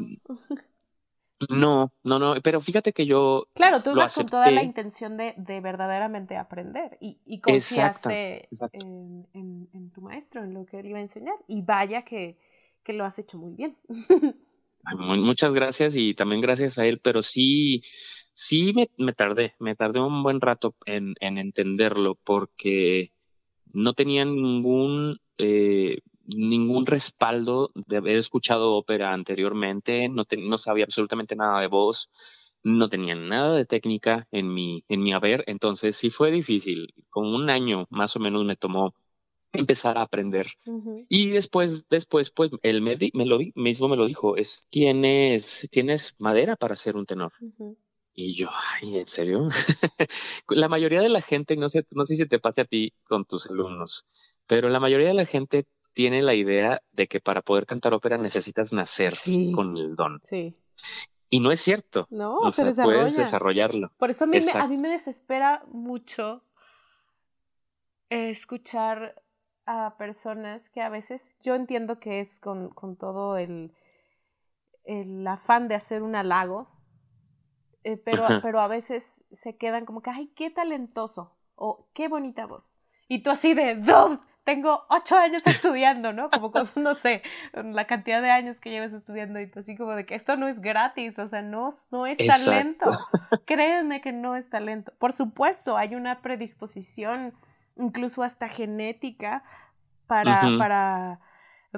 No, no, no, pero fíjate que yo. Claro, tú ibas con toda la intención de, de verdaderamente aprender y, y confiaste En, en, tu maestro, en lo que él iba a enseñar. Y vaya que, que lo has hecho muy bien. Muchas gracias y también gracias a él, pero sí, sí me, me tardé, me tardé un buen rato en, en entenderlo porque no tenía ningún eh, ningún respaldo de haber escuchado ópera anteriormente, no, no sabía absolutamente nada de voz, no tenía nada de técnica en mi, en mi haber, entonces sí fue difícil. Con un año más o menos me tomó empezar a aprender. Y después, después, pues, él me, me lo mismo me lo dijo, es, tienes, tienes madera para ser un tenor. Y yo, ay, ¿en serio? [LAUGHS] la mayoría de la gente, no sé, no sé si te pase a ti con tus alumnos, pero la mayoría de la gente tiene la idea de que para poder cantar ópera necesitas nacer con el don. Sí. Y no es cierto. No, se desarrolla. Puedes desarrollarlo. Por eso a mí, me, a mí me desespera mucho escuchar a personas que a veces yo entiendo que es con, con todo el, el, afán de hacer un halago, eh, pero, pero a veces se quedan como que, ay, qué talentoso o qué bonita voz. Y tú así de, ¡Dove! Tengo ocho años estudiando, ¿no? Como [LAUGHS] no sé, la cantidad de años que llevas estudiando y así como de que esto no es gratis, o sea, no, no es talento. [LAUGHS] Créanme que no es talento. Por supuesto, hay una predisposición, incluso hasta genética, para, para,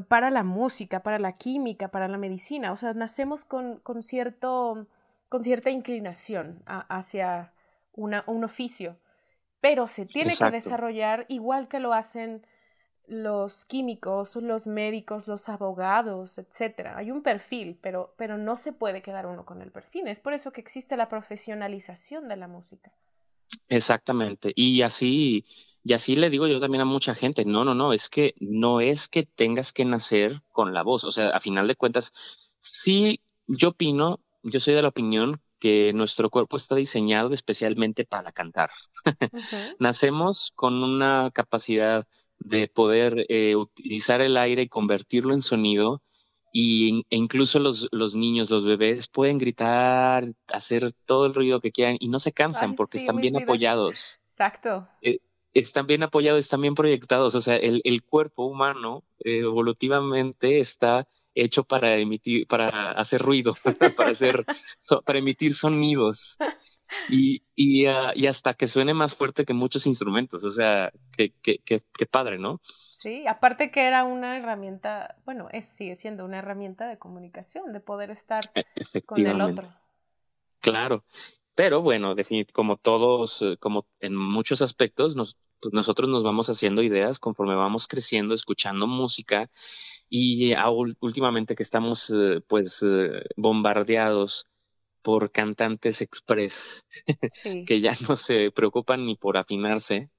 para la música, para la química, para la medicina. O sea, nacemos con, con, cierto, con cierta inclinación hacia una, un oficio pero se tiene que desarrollar igual que lo hacen los químicos, los médicos, los abogados, etcétera. Hay un perfil, pero, pero no se puede quedar uno con el perfil. Es por eso que existe la profesionalización de la música. Exactamente. Y así, y así le digo yo también a mucha gente, no, no, no, es que no es que tengas que nacer con la voz. O sea, a final de cuentas, sí, yo opino, yo soy de la opinión que nuestro cuerpo está diseñado especialmente para cantar. [LAUGHS] Nacemos con una capacidad de poder eh, utilizar el aire y convertirlo en sonido y, e incluso los, los niños, los bebés pueden gritar, hacer todo el ruido que quieran y no se cansan porque están bien apoyados. Exacto. Eh, están bien apoyados, están bien proyectados, o sea, el, el cuerpo humano eh, evolutivamente está hecho para emitir, para hacer ruido, [LAUGHS] para hacer, para emitir sonidos y, y, ah, y, hasta que suene más fuerte que muchos instrumentos. O sea, qué que, que, padre, ¿no? Sí, aparte que era una herramienta, bueno, es, sigue siendo una herramienta de comunicación, de poder estar e, con el otro. Claro, pero bueno, como todos, eh, como en muchos aspectos, nos, pues nosotros nos vamos haciendo ideas conforme vamos creciendo, escuchando música y últimamente que estamos eh, pues eh, bombardeados por cantantes express [LAUGHS] que ya no se preocupan ni por afinarse.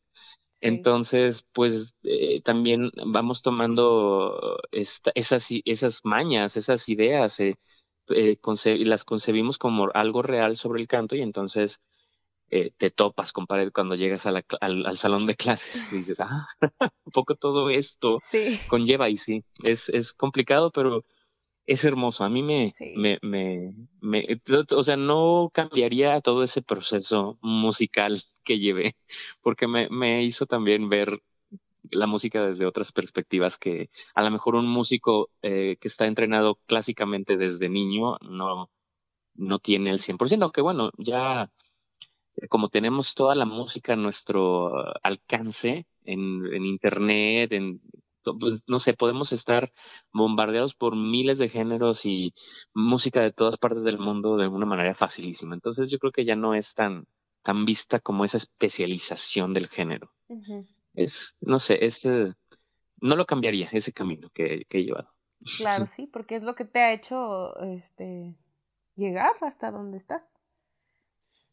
Entonces, pues eh, también vamos tomando esta, esas, esas mañas, esas ideas, eh, eh, las concebimos como algo real sobre el canto y entonces te topas, compadre, cuando llegas al, al, salón de clases y dices, ah, [LAUGHS] un poco todo esto conlleva y sí, es, es complicado, pero es hermoso. A mí me, me, me, me, o sea, no cambiaría todo ese proceso musical que llevé, [LAUGHS] porque me, me hizo también ver la música desde otras perspectivas que a lo mejor un músico eh, que está entrenado clásicamente desde niño no, no tiene el 100%, aunque bueno, ya como tenemos toda la música a nuestro alcance en, en internet, en pues, no sé, podemos estar bombardeados por miles de géneros y música de todas partes del mundo de una manera facilísima. Entonces yo creo que ya no es tan, tan vista como esa especialización del género. Es, no sé, es, eh, no lo cambiaría ese camino que, que, he llevado. Claro, [LAUGHS] sí, porque es lo que te ha hecho este, llegar hasta donde estás.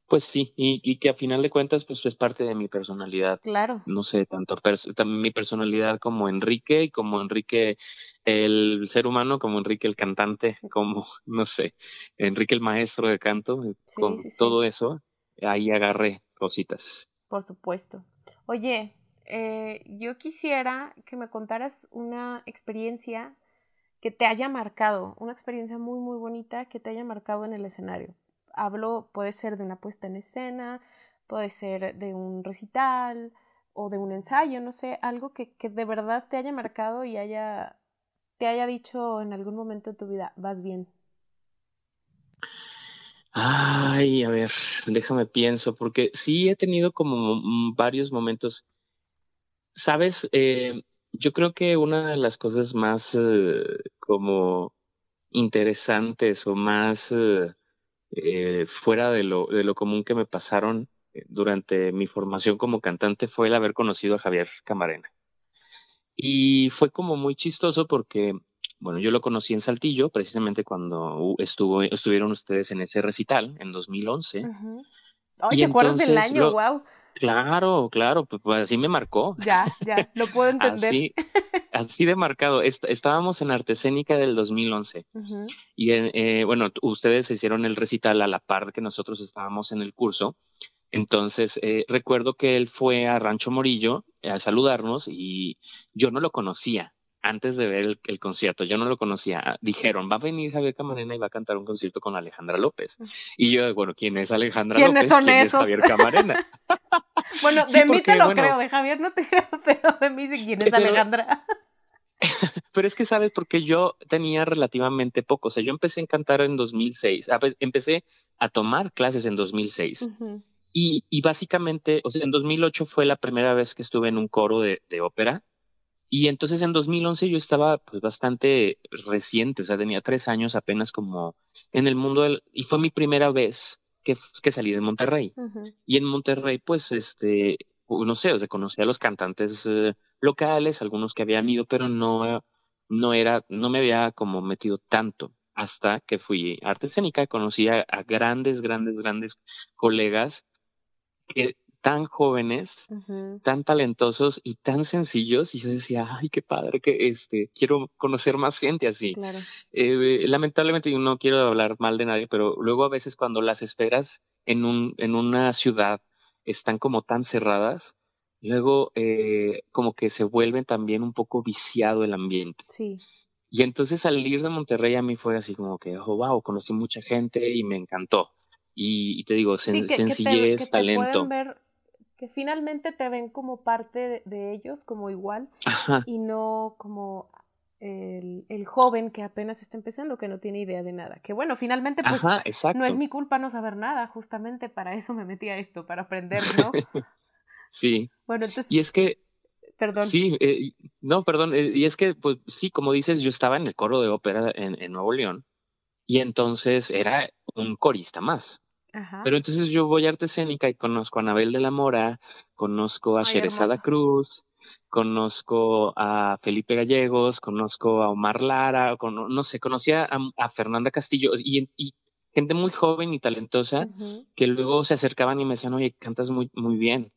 Pues sí, y, que a final de cuentas pues es parte de mi personalidad. Claro. No sé, tanto mi personalidad como Enrique y como Enrique el ser humano, como Enrique el cantante, como, [LAUGHS] no sé, Enrique el maestro de canto, eh, con todo eso, ahí agarré cositas. Por supuesto. Oye, eh, yo quisiera que me contaras una experiencia que te haya marcado, una experiencia muy, muy bonita que te haya marcado en el escenario hablo, puede ser de una puesta en escena, puede ser de un recital o de un ensayo, no sé, algo que, que de verdad te haya marcado y haya, te haya dicho en algún momento de tu vida, vas bien. Ay, a ver, déjame pienso, porque sí he tenido como varios momentos. Sabes, eh, yo creo que una de las cosas más eh, como interesantes o más eh, eh, fuera de lo, de lo común que me pasaron eh, durante mi formación como cantante fue el haber conocido a Javier Camarena. Y fue como muy chistoso porque, bueno, yo lo conocí en Saltillo, precisamente cuando estuvo, estuvieron ustedes en ese recital en 2011. Ay, ¿te acuerdas del año? wow. Claro, claro, pues, pues, así me marcó. Ya, ya, lo puedo entender. así, [LAUGHS] así de marcado. estábamos en Artescénica del 2011 y eh, bueno, ustedes hicieron el recital a la par que nosotros estábamos en el curso. Entonces, eh, recuerdo que él fue a Rancho Morillo a saludarnos y yo no lo conocía antes de ver el, concierto, yo no lo conocía. Dijeron, va a venir Javier Camarena y va a cantar un concierto con Alejandra López. Y yo, bueno, ¿quién es Alejandra ¿Quiénes López? Son ¿Quién esos? es Javier Camarena? [LAUGHS] bueno, de mí te lo creo, de Javier no te [LAUGHS] creo, pero de mí sí, ¿quién es Alejandra? [LAUGHS] pero es que sabes, porque yo tenía relativamente poco, o sea, yo empecé a cantar en 2006, ah, pues, empecé a tomar clases en 2006. y, y, básicamente, o sea, en 2008 fue la primera vez que estuve en un coro de, de ópera y entonces en 2011 yo estaba pues bastante reciente, o sea, tenía tres años apenas como en el mundo del, y fue mi primera vez que, que salí de Monterrey. Y en Monterrey pues este, no sé, o sea, conocí a los cantantes eh, locales, algunos que habían ido, pero no, no era, no me había como metido tanto hasta que fui a arte escénica conocí a grandes, grandes, grandes colegas que tan jóvenes, tan talentosos y tan sencillos. Y yo decía, ay, qué padre que este, quiero conocer más gente así. Eh, lamentablemente yo no quiero hablar mal de nadie, pero luego a veces cuando las esferas en, un, en una ciudad están como tan cerradas, luego eh, como que se vuelven también un poco viciado el ambiente. Sí. Y entonces salir de Monterrey a mí fue así como que, oh, wow, conocí mucha gente y me encantó. Y, te digo, sencillez, talento que finalmente te ven como parte de, ellos, como igual, y no como el, el, joven que apenas está empezando, que no tiene idea de nada. Que bueno, finalmente pues no es mi culpa no saber nada, justamente para eso me metí a esto, para aprender, ¿no? [LAUGHS] sí. Bueno, entonces... Y es que... Perdón. Sí, eh, no, perdón. Eh, y es que, pues sí, como dices, yo estaba en el coro de ópera en, en Nuevo León y entonces era un corista más. Pero entonces yo voy a arte escénica y conozco a Anabel de la Mora, conozco a Sherezada Cruz, conozco a Felipe Gallegos, conozco a Omar Lara, no sé, conocía a, Fernanda Castillo y, gente muy joven y talentosa que luego se acercaban y me decían, oye, cantas muy, muy bien.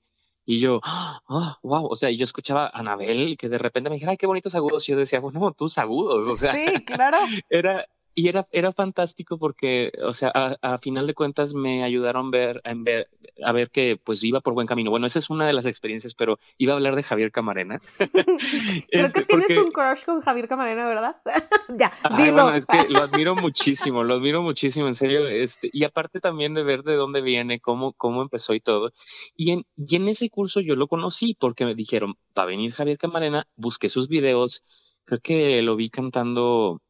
Y yo, oh, wow, o sea, yo escuchaba a Anabel que de repente me dijera, ay, qué bonitos agudos. Y yo decía, bueno, tus agudos, o sea. Sí, claro. [LAUGHS] Era, y era, era fantástico porque, o sea, a, final de cuentas me ayudaron ver, a, ver, a ver que pues iba por buen camino. Bueno, esa es una de las experiencias, pero iba a hablar de Javier Camarena. [LAUGHS] Creo que este, tienes un crush con Javier Camarena, ¿verdad? [LAUGHS] ya, Bueno, es que lo admiro muchísimo, lo admiro muchísimo, en serio. Este, y aparte también de ver de dónde viene, cómo, cómo empezó y todo. Y en, y en ese curso yo lo conocí porque me dijeron, va a venir Javier Camarena, busqué sus videos, creo que lo vi cantando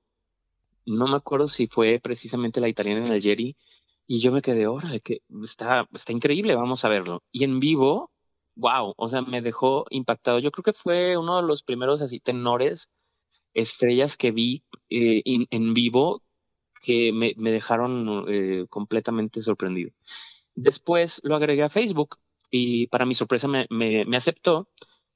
no me acuerdo si fue precisamente la italiana en el Jerry, y yo me quedé, órale, que está, está increíble, vamos a verlo. Y en vivo, wow, o sea, me dejó impactado. Yo creo que fue uno de los primeros así tenores, estrellas que vi eh, en vivo que me, me dejaron eh, completamente sorprendido. Después lo agregué a Facebook y para mi sorpresa me, me, me aceptó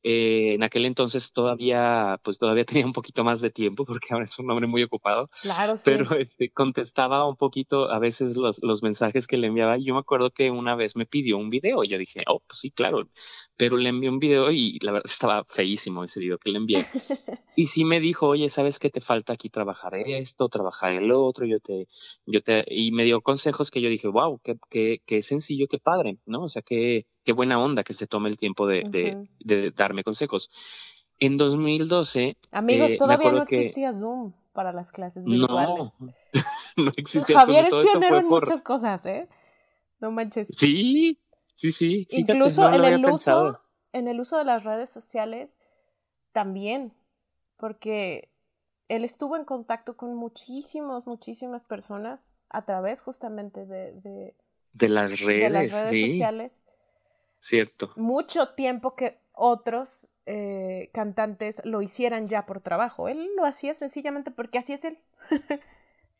eh, en aquel entonces todavía, pues todavía [LAUGHS] tenía un poquito más de tiempo porque ahora es un hombre muy ocupado. Claro, sí. Pero este, contestaba un poquito a veces los, los mensajes que le enviaba. Y yo me acuerdo que una vez me pidió un video y yo dije, oh, pues sí, claro. Pero le envié un video y la verdad [LAUGHS] estaba feísimo ese video que le envié. [LAUGHS] y sí me dijo, oye, ¿sabes qué te falta aquí trabajar esto, trabajar el otro? Yo te, yo te, y me dio consejos que yo dije, wow, qué, qué, qué sencillo, qué padre, ¿no? O sea, qué, qué buena onda que se tome el tiempo de, de, de darme consejos. En 2012. Amigos, eh, todavía no existía Zoom para las clases virtuales. No, [LAUGHS] no existía Javier es pionero en muchas cosas, ¿eh? No manches. Sí, sí, sí. Incluso en el uso, en el uso de las redes sociales también, porque él estuvo en contacto con muchísimos, muchísimas personas a través justamente de, de, de las redes, de las redes sociales Cierto. Mucho tiempo que otros eh, cantantes lo hicieran ya por trabajo. Él lo hacía sencillamente porque así es él. [LAUGHS]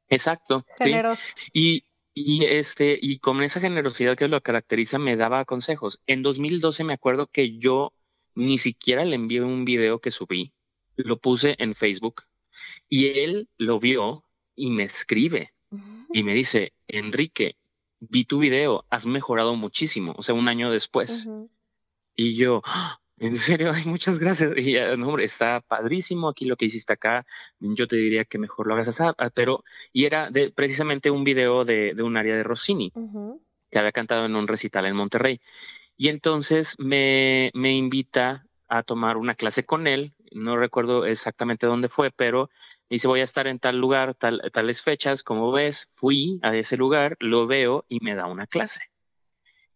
Exacto. Generoso. Y, y, este, y con esa generosidad que lo caracteriza, me daba consejos. En 2012 me acuerdo que yo ni siquiera le envié un video que subí, lo puse en Facebook y él lo vio y me escribe y me dice, Enrique, vi tu video, has mejorado muchísimo, o sea, un año después. Y yo, ¡Ah! en serio, ay, muchas gracias. Y no, hombre, está padrísimo aquí lo que hiciste acá. Yo te diría que mejor lo hagas así, ah, pero, y era de, precisamente un video de, de un área de Rossini, que había cantado en un recital en Monterrey. Y entonces me, me invita a tomar una clase con él, no recuerdo exactamente dónde fue, pero dice voy a estar en tal lugar, tal, tales fechas, como ves, fui a ese lugar, lo veo y me da una clase.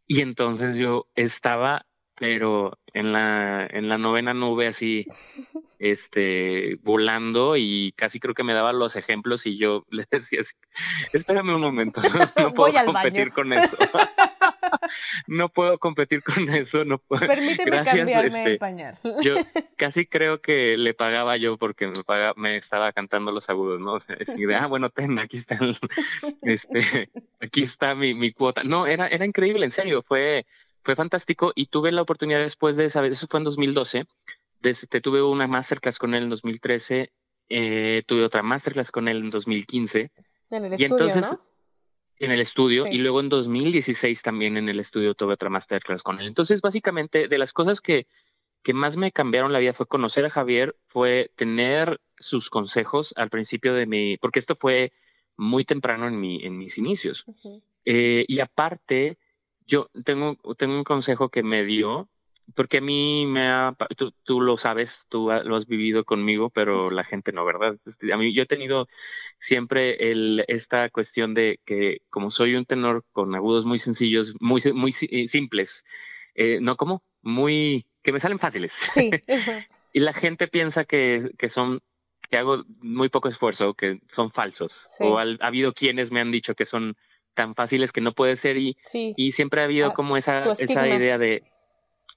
Y entonces yo estaba, pero en la, en la novena nube así, [LAUGHS] este, volando y casi creo que me daba los ejemplos y yo [LAUGHS] le decía, espérame un momento, no, [LAUGHS] puedo competir con eso. no puedo competir con eso, no puedo. Permíteme cambiarme el este, pañal. yo casi creo que le pagaba yo porque me, pagaba, me estaba cantando los agudos, ¿no? O sea, de, ah, bueno, ten, aquí está, este, aquí está mi, mi cuota. No, era, era increíble, en serio, fue, fue fantástico y tuve la oportunidad después de saber, eso fue en 2012, desde, tuve una masterclass con él en 2013, eh, tuve otra masterclass con él en 2015. En el estudio, ¿no? en el estudio y luego en 2016 también en el estudio tuve otra masterclass con él. Entonces, básicamente, de las cosas que, que más me cambiaron la vida fue conocer a Javier, fue tener sus consejos al principio de mi, porque esto fue muy temprano en, mi, en mis inicios. eh, y aparte, yo tengo, tengo un consejo que me dio porque a mí me ha, tú, tú, lo sabes, tú lo has vivido conmigo, pero la gente no, ¿verdad? Este, a mí yo he tenido siempre el, esta cuestión de que como soy un tenor con agudos muy sencillos, muy, muy eh, simples, eh, no como, muy, que me salen fáciles. Sí. [LAUGHS] y la gente piensa que, que son que hago muy poco esfuerzo, que son falsos. O ha habido quienes me han dicho que son tan fáciles que no puede ser y, y siempre ha habido como esa, esa idea de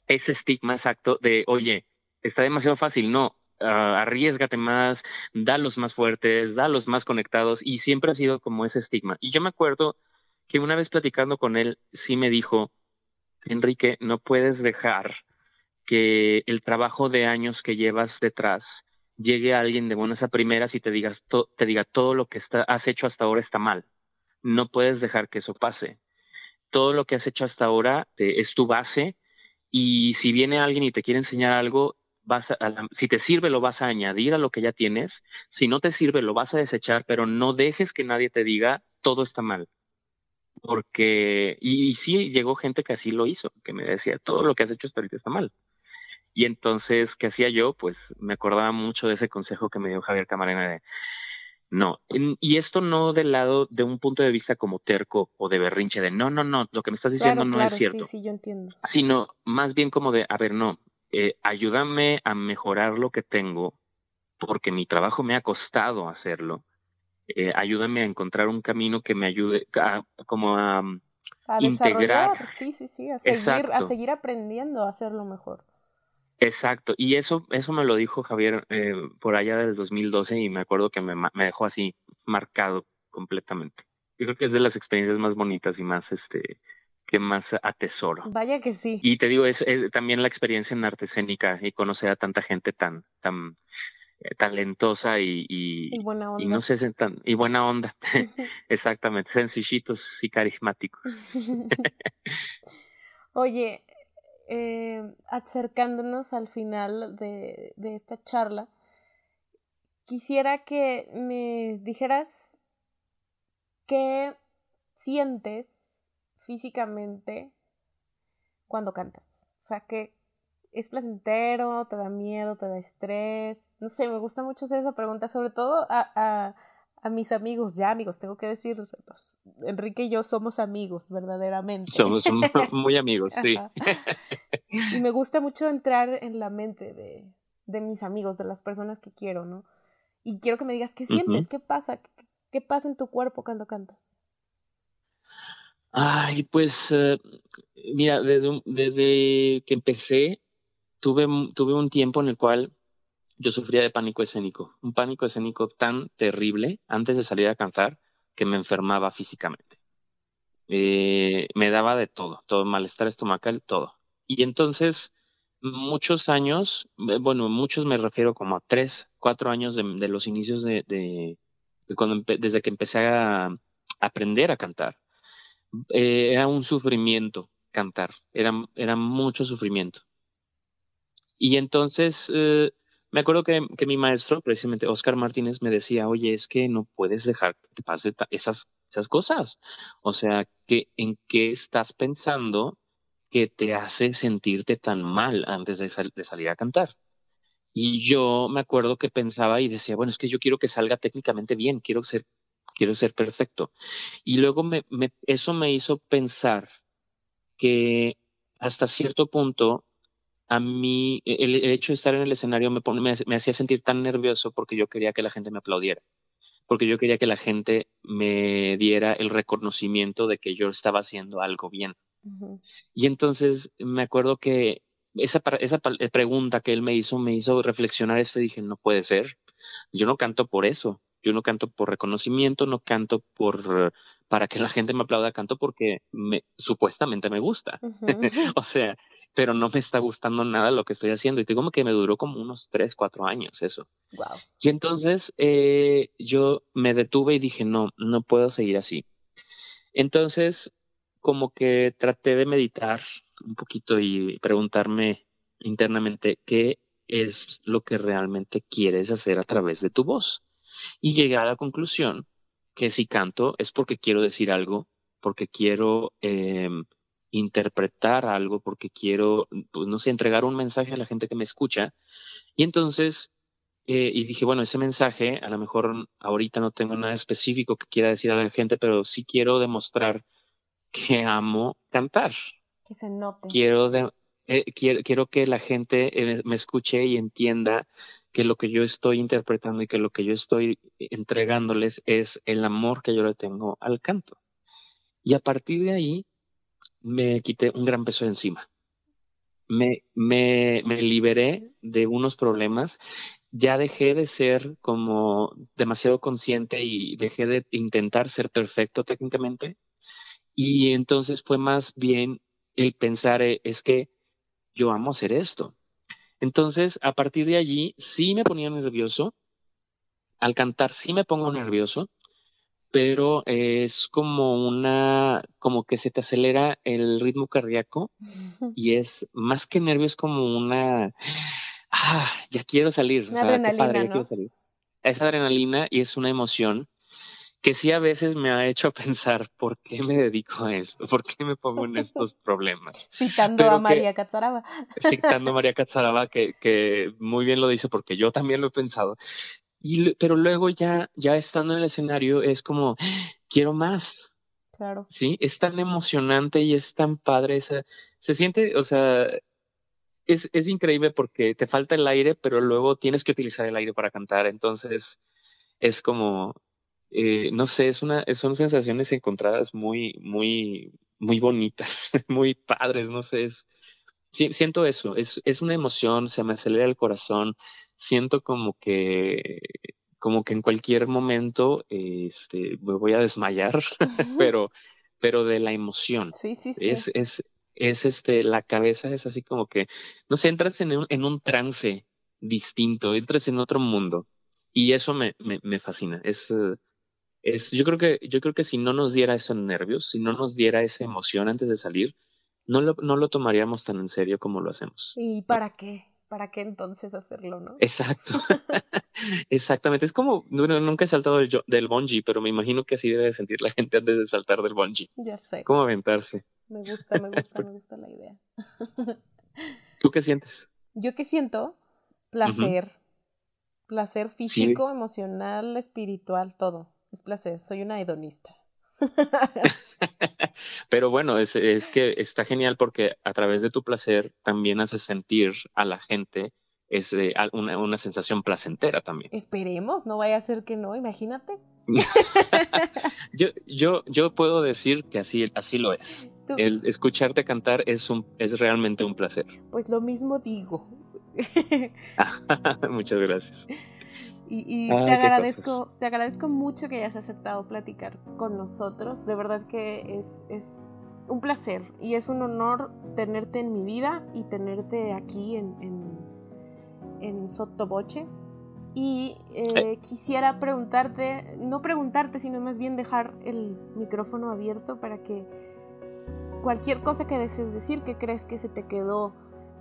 ese estigma exacto de, oye, está demasiado fácil, no, uh, arriesgate más, dalos más fuertes, dalos más conectados, y siempre ha sido como ese estigma. Y yo me acuerdo que una vez platicando con él, sí me dijo, Enrique, no puedes dejar que el trabajo de años que llevas detrás llegue a alguien de buenas a primeras y te, digas te diga todo lo que está, has hecho hasta ahora está mal. No puedes dejar que eso pase. Todo lo que has hecho hasta ahora eh, es tu base y si viene alguien y te quiere enseñar algo, vas a, si te sirve, lo vas a añadir a lo que ya tienes. Si no te sirve, lo vas a desechar, pero no dejes que nadie te diga todo está mal. Porque, y, sí llegó gente que así lo hizo, que me decía, todo lo que has hecho hasta ahorita está mal. Y entonces, ¿qué hacía yo? Pues me acordaba mucho de ese consejo que me dio Javier Camarena de, no, y esto no del lado de un punto de vista como terco o de berrinche, de no, no, no, lo que me estás diciendo no es cierto. Sí, sí, yo entiendo. Sino más bien como de, a ver, no, eh, ayúdame a mejorar lo que tengo, porque mi trabajo me ha costado hacerlo. Eh, ayúdame a encontrar un camino que me ayude a, como a, a integrar. Sí, sí, sí, a seguir, a seguir aprendiendo a hacerlo mejor. Exacto, y eso, eso me lo dijo Javier eh, por allá del 2012 y me acuerdo que me, me, dejó así marcado completamente. Yo creo que es de las experiencias más bonitas y más, este, que más atesoro. Vaya que sí. Y te digo, es, es también la experiencia en arte escénica y conocer a tanta gente tan, tan eh, talentosa y, y, y, buena onda. Y no sé, tan, y buena onda. [LAUGHS] [LAUGHS] Exactamente, sencillitos y carismáticos. [LAUGHS] Oye, eh, acercándonos al final de, de esta charla, quisiera que me dijeras qué sientes físicamente cuando cantas. O sea, que es placentero, te da miedo, te da estrés. No sé, me gusta mucho hacer esa pregunta, sobre todo a, a mis amigos, ya amigos, tengo que decirlos, Enrique y yo somos amigos, verdaderamente. Somos [LAUGHS] muy amigos, sí. Y me gusta mucho entrar en la mente de, de, mis amigos, de las personas que quiero, ¿no? Y quiero que me digas, ¿qué sientes? ¿Qué pasa? ¿Qué, pasa en tu cuerpo cuando cantas? Ay, pues, eh, mira, desde, desde que empecé, tuve, tuve un tiempo en el cual yo sufría de pánico escénico, un pánico escénico tan terrible antes de salir a cantar que me enfermaba físicamente. Eh, me daba de todo, todo malestar estomacal, todo. Y entonces, muchos años, eh, bueno, muchos me refiero como a tres, cuatro años de, los inicios de, cuando desde que empecé a, aprender a cantar. Eh, era un sufrimiento cantar, era, era mucho sufrimiento. Y entonces, me acuerdo que, que, mi maestro, precisamente Oscar Martínez, me decía, oye, es que no puedes dejar que te pase esas, esas cosas. O sea, que ¿en qué estás pensando que te hace sentirte tan mal antes de, salir a cantar? Y yo me acuerdo que pensaba y decía, bueno, es que yo quiero que salga técnicamente bien, quiero ser, quiero ser perfecto. Y luego me, me, eso me hizo pensar que hasta cierto punto a mí e, el, hecho de estar en el escenario me, me, hacía sentir tan nervioso porque yo quería que la gente me aplaudiera, porque yo quería que la gente me diera el reconocimiento de que yo estaba haciendo algo bien. Y entonces me acuerdo que esa, esa eh, pregunta que él me hizo me hizo reflexionar esto y dije, no puede ser, yo no canto por eso, yo no canto por reconocimiento, no canto por para que la gente me aplauda, canto porque me, supuestamente me gusta. [LAUGHS] o sea, pero no me está gustando nada lo que estoy haciendo. Y te como que me duró como unos tres, cuatro años eso. Wow. Y entonces eh, yo me detuve y dije, no, no puedo seguir así. Entonces, como que traté de meditar un poquito y preguntarme internamente qué es lo que realmente quieres hacer a través de tu voz. Y llegué a la conclusión que si canto es porque quiero decir algo, porque quiero eh, interpretar algo, porque quiero, pues, no sé, entregar un mensaje a la gente que me escucha. Y entonces, eh, y dije, bueno, ese mensaje, a lo mejor ahorita no tengo nada específico que quiera decir a la gente, pero sí quiero demostrar que amo cantar. Que se note. Quiero, eh, quiero, quiero, que la gente eh, me escuche y entienda que lo que yo estoy interpretando y que lo que yo estoy entregándoles es el amor que yo le tengo al canto. Y a partir de ahí, me quité un gran peso de encima. Me, me, me liberé de unos problemas ya dejé de ser como demasiado consciente y dejé de intentar ser perfecto técnicamente. Y entonces fue más bien el pensar, eh, es que yo amo hacer esto. Entonces, a partir de allí, sí me ponía nervioso. Al cantar, sí me pongo nervioso pero es como una, como que se te acelera el ritmo cardíaco [LAUGHS] y es más que nervio, es como una, ah, ya quiero salir. Una adrenalina, padre, ya ¿no? quiero salir. Es adrenalina y es una emoción que sí a veces me ha hecho [LAUGHS] pensar por qué me dedico a esto, por qué me pongo en estos problemas. Citando Pero a María Catzaraba. Citando a María Catzaraba, que, que muy bien lo dice porque yo también lo he pensado. Y, pero luego ya, ya estando en el escenario es como, quiero más, Claro. ¿sí? Es tan emocionante y es tan padre esa, se siente, o sea, es, es increíble porque te falta el aire, pero luego tienes que utilizar el aire para cantar, entonces es como, eh, no sé, es una, son sensaciones encontradas muy, muy, muy bonitas, [LAUGHS] muy padres, no sé, es, siento eso, es, es una emoción, se me acelera el corazón, siento como que, como que en cualquier momento, este, me voy a desmayar, [LAUGHS] pero, pero de la emoción. Sí, sí, sí. Es, es, es este, la cabeza es así como que, no sé, entras en un, en un trance distinto, entras en otro mundo. Y eso me, me, me fascina. Es, eh, es, yo creo que, yo creo que si no nos diera esos nervios, si no nos diera esa emoción antes de salir, no lo, no lo tomaríamos tan en serio como lo hacemos. ¿Y para qué? ¿Para qué entonces hacerlo, no? Exacto. [LAUGHS] [LAUGHS] Exactamente. Es como, bueno, nunca he saltado del, del bungee, pero me imagino que así debe de sentir la gente antes de saltar del bungee. Ya sé. ¿Cómo aventarse? Me gusta, me [LAUGHS] gusta, me gusta la idea. ¿Tú qué sientes? Yo que siento placer. Placer físico, emocional, espiritual, todo. Es placer. Soy una hedonista. [LAUGHS] Pero bueno, es, es que está genial porque a través de tu placer también haces sentir a la gente es, eh, una, una sensación placentera también. Esperemos, no vaya a ser que no, imagínate. [LAUGHS] Yo, yo, yo puedo decir que así, así lo es. Tú- El escucharte cantar es, un, es realmente un placer. Pues lo mismo digo. [LAUGHS] Muchas gracias. Y, y Ay, te agradezco, te agradezco mucho que hayas aceptado platicar con nosotros. De verdad que es, es un placer y es un honor tenerte en mi vida y tenerte aquí en, en, en Sottovoce. Y eh, quisiera preguntarte, no preguntarte, sino más bien dejar el micrófono abierto para que cualquier cosa que desees decir, que crees que se te quedó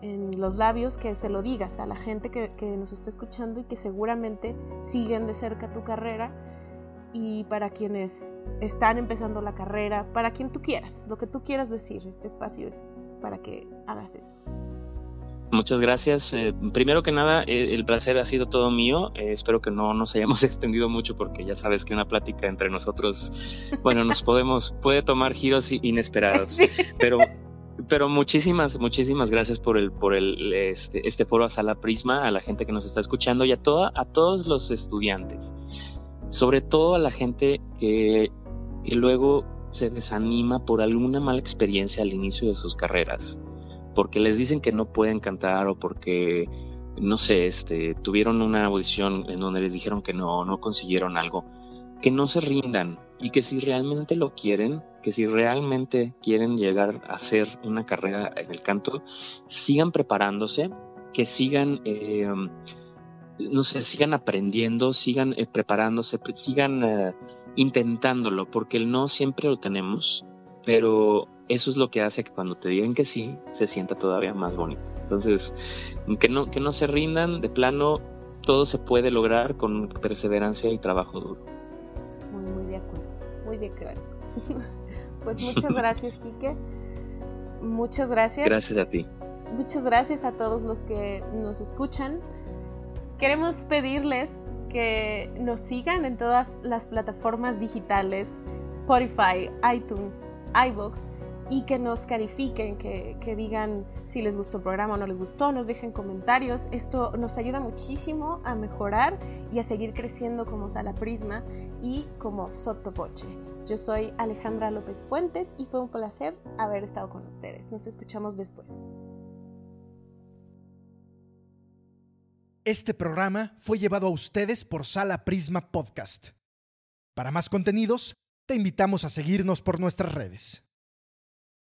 en los labios, que se lo digas a la gente que, que nos está escuchando y que seguramente siguen de cerca tu carrera. Y para quienes están empezando la carrera, para quien tú quieras, lo que tú quieras decir, este espacio es para que hagas eso. Muchas gracias. Eh, primero que nada, eh, el placer ha sido todo mío. Eh, espero que no nos hayamos [LAUGHS] extendido mucho porque ya sabes que una plática entre nosotros, bueno, nos podemos, puede tomar giros inesperados. [LAUGHS] Sí. Pero, pero muchísimas, muchísimas gracias por el, por el, este, este foro a Sala Prisma, a la gente que nos está escuchando y a toda, a todos los estudiantes. Sobre todo a la gente que, que luego se desanima por alguna mala experiencia al inicio de sus carreras porque les dicen que no pueden cantar o porque, no sé, este, tuvieron una audición en donde les dijeron que no, no consiguieron algo, que no se rindan y que si realmente lo quieren, que si realmente quieren llegar a hacer una carrera en el canto, sigan preparándose, que sigan, eh, no sé, sigan aprendiendo, sigan eh, preparándose, pre- sigan eh, intentándolo, porque el no siempre lo tenemos, pero eso es lo que hace que cuando te digan que sí, se sienta todavía más bonito. Entonces, que no, que no se rindan, de plano, todo se puede lograr con perseverancia y trabajo duro. Muy, muy de acuerdo. Muy de acuerdo. [LAUGHS] pues muchas [LAUGHS] gracias, Quique. Muchas gracias. Gracias a ti. Muchas gracias a todos los que nos escuchan. Queremos pedirles que nos sigan en todas las plataformas digitales, Spotify, iTunes, iBox, y que nos califiquen, que, que digan si les gustó el programa o no les gustó, nos dejen comentarios. Esto nos ayuda muchísimo a mejorar y a seguir creciendo como Sala Prisma y como Sottovoce. Yo soy Alejandra López Fuentes y fue un placer haber estado con ustedes. Nos escuchamos después. Este programa fue llevado a ustedes por Sala Prisma Podcast. Para más contenidos, te invitamos a seguirnos por nuestras redes.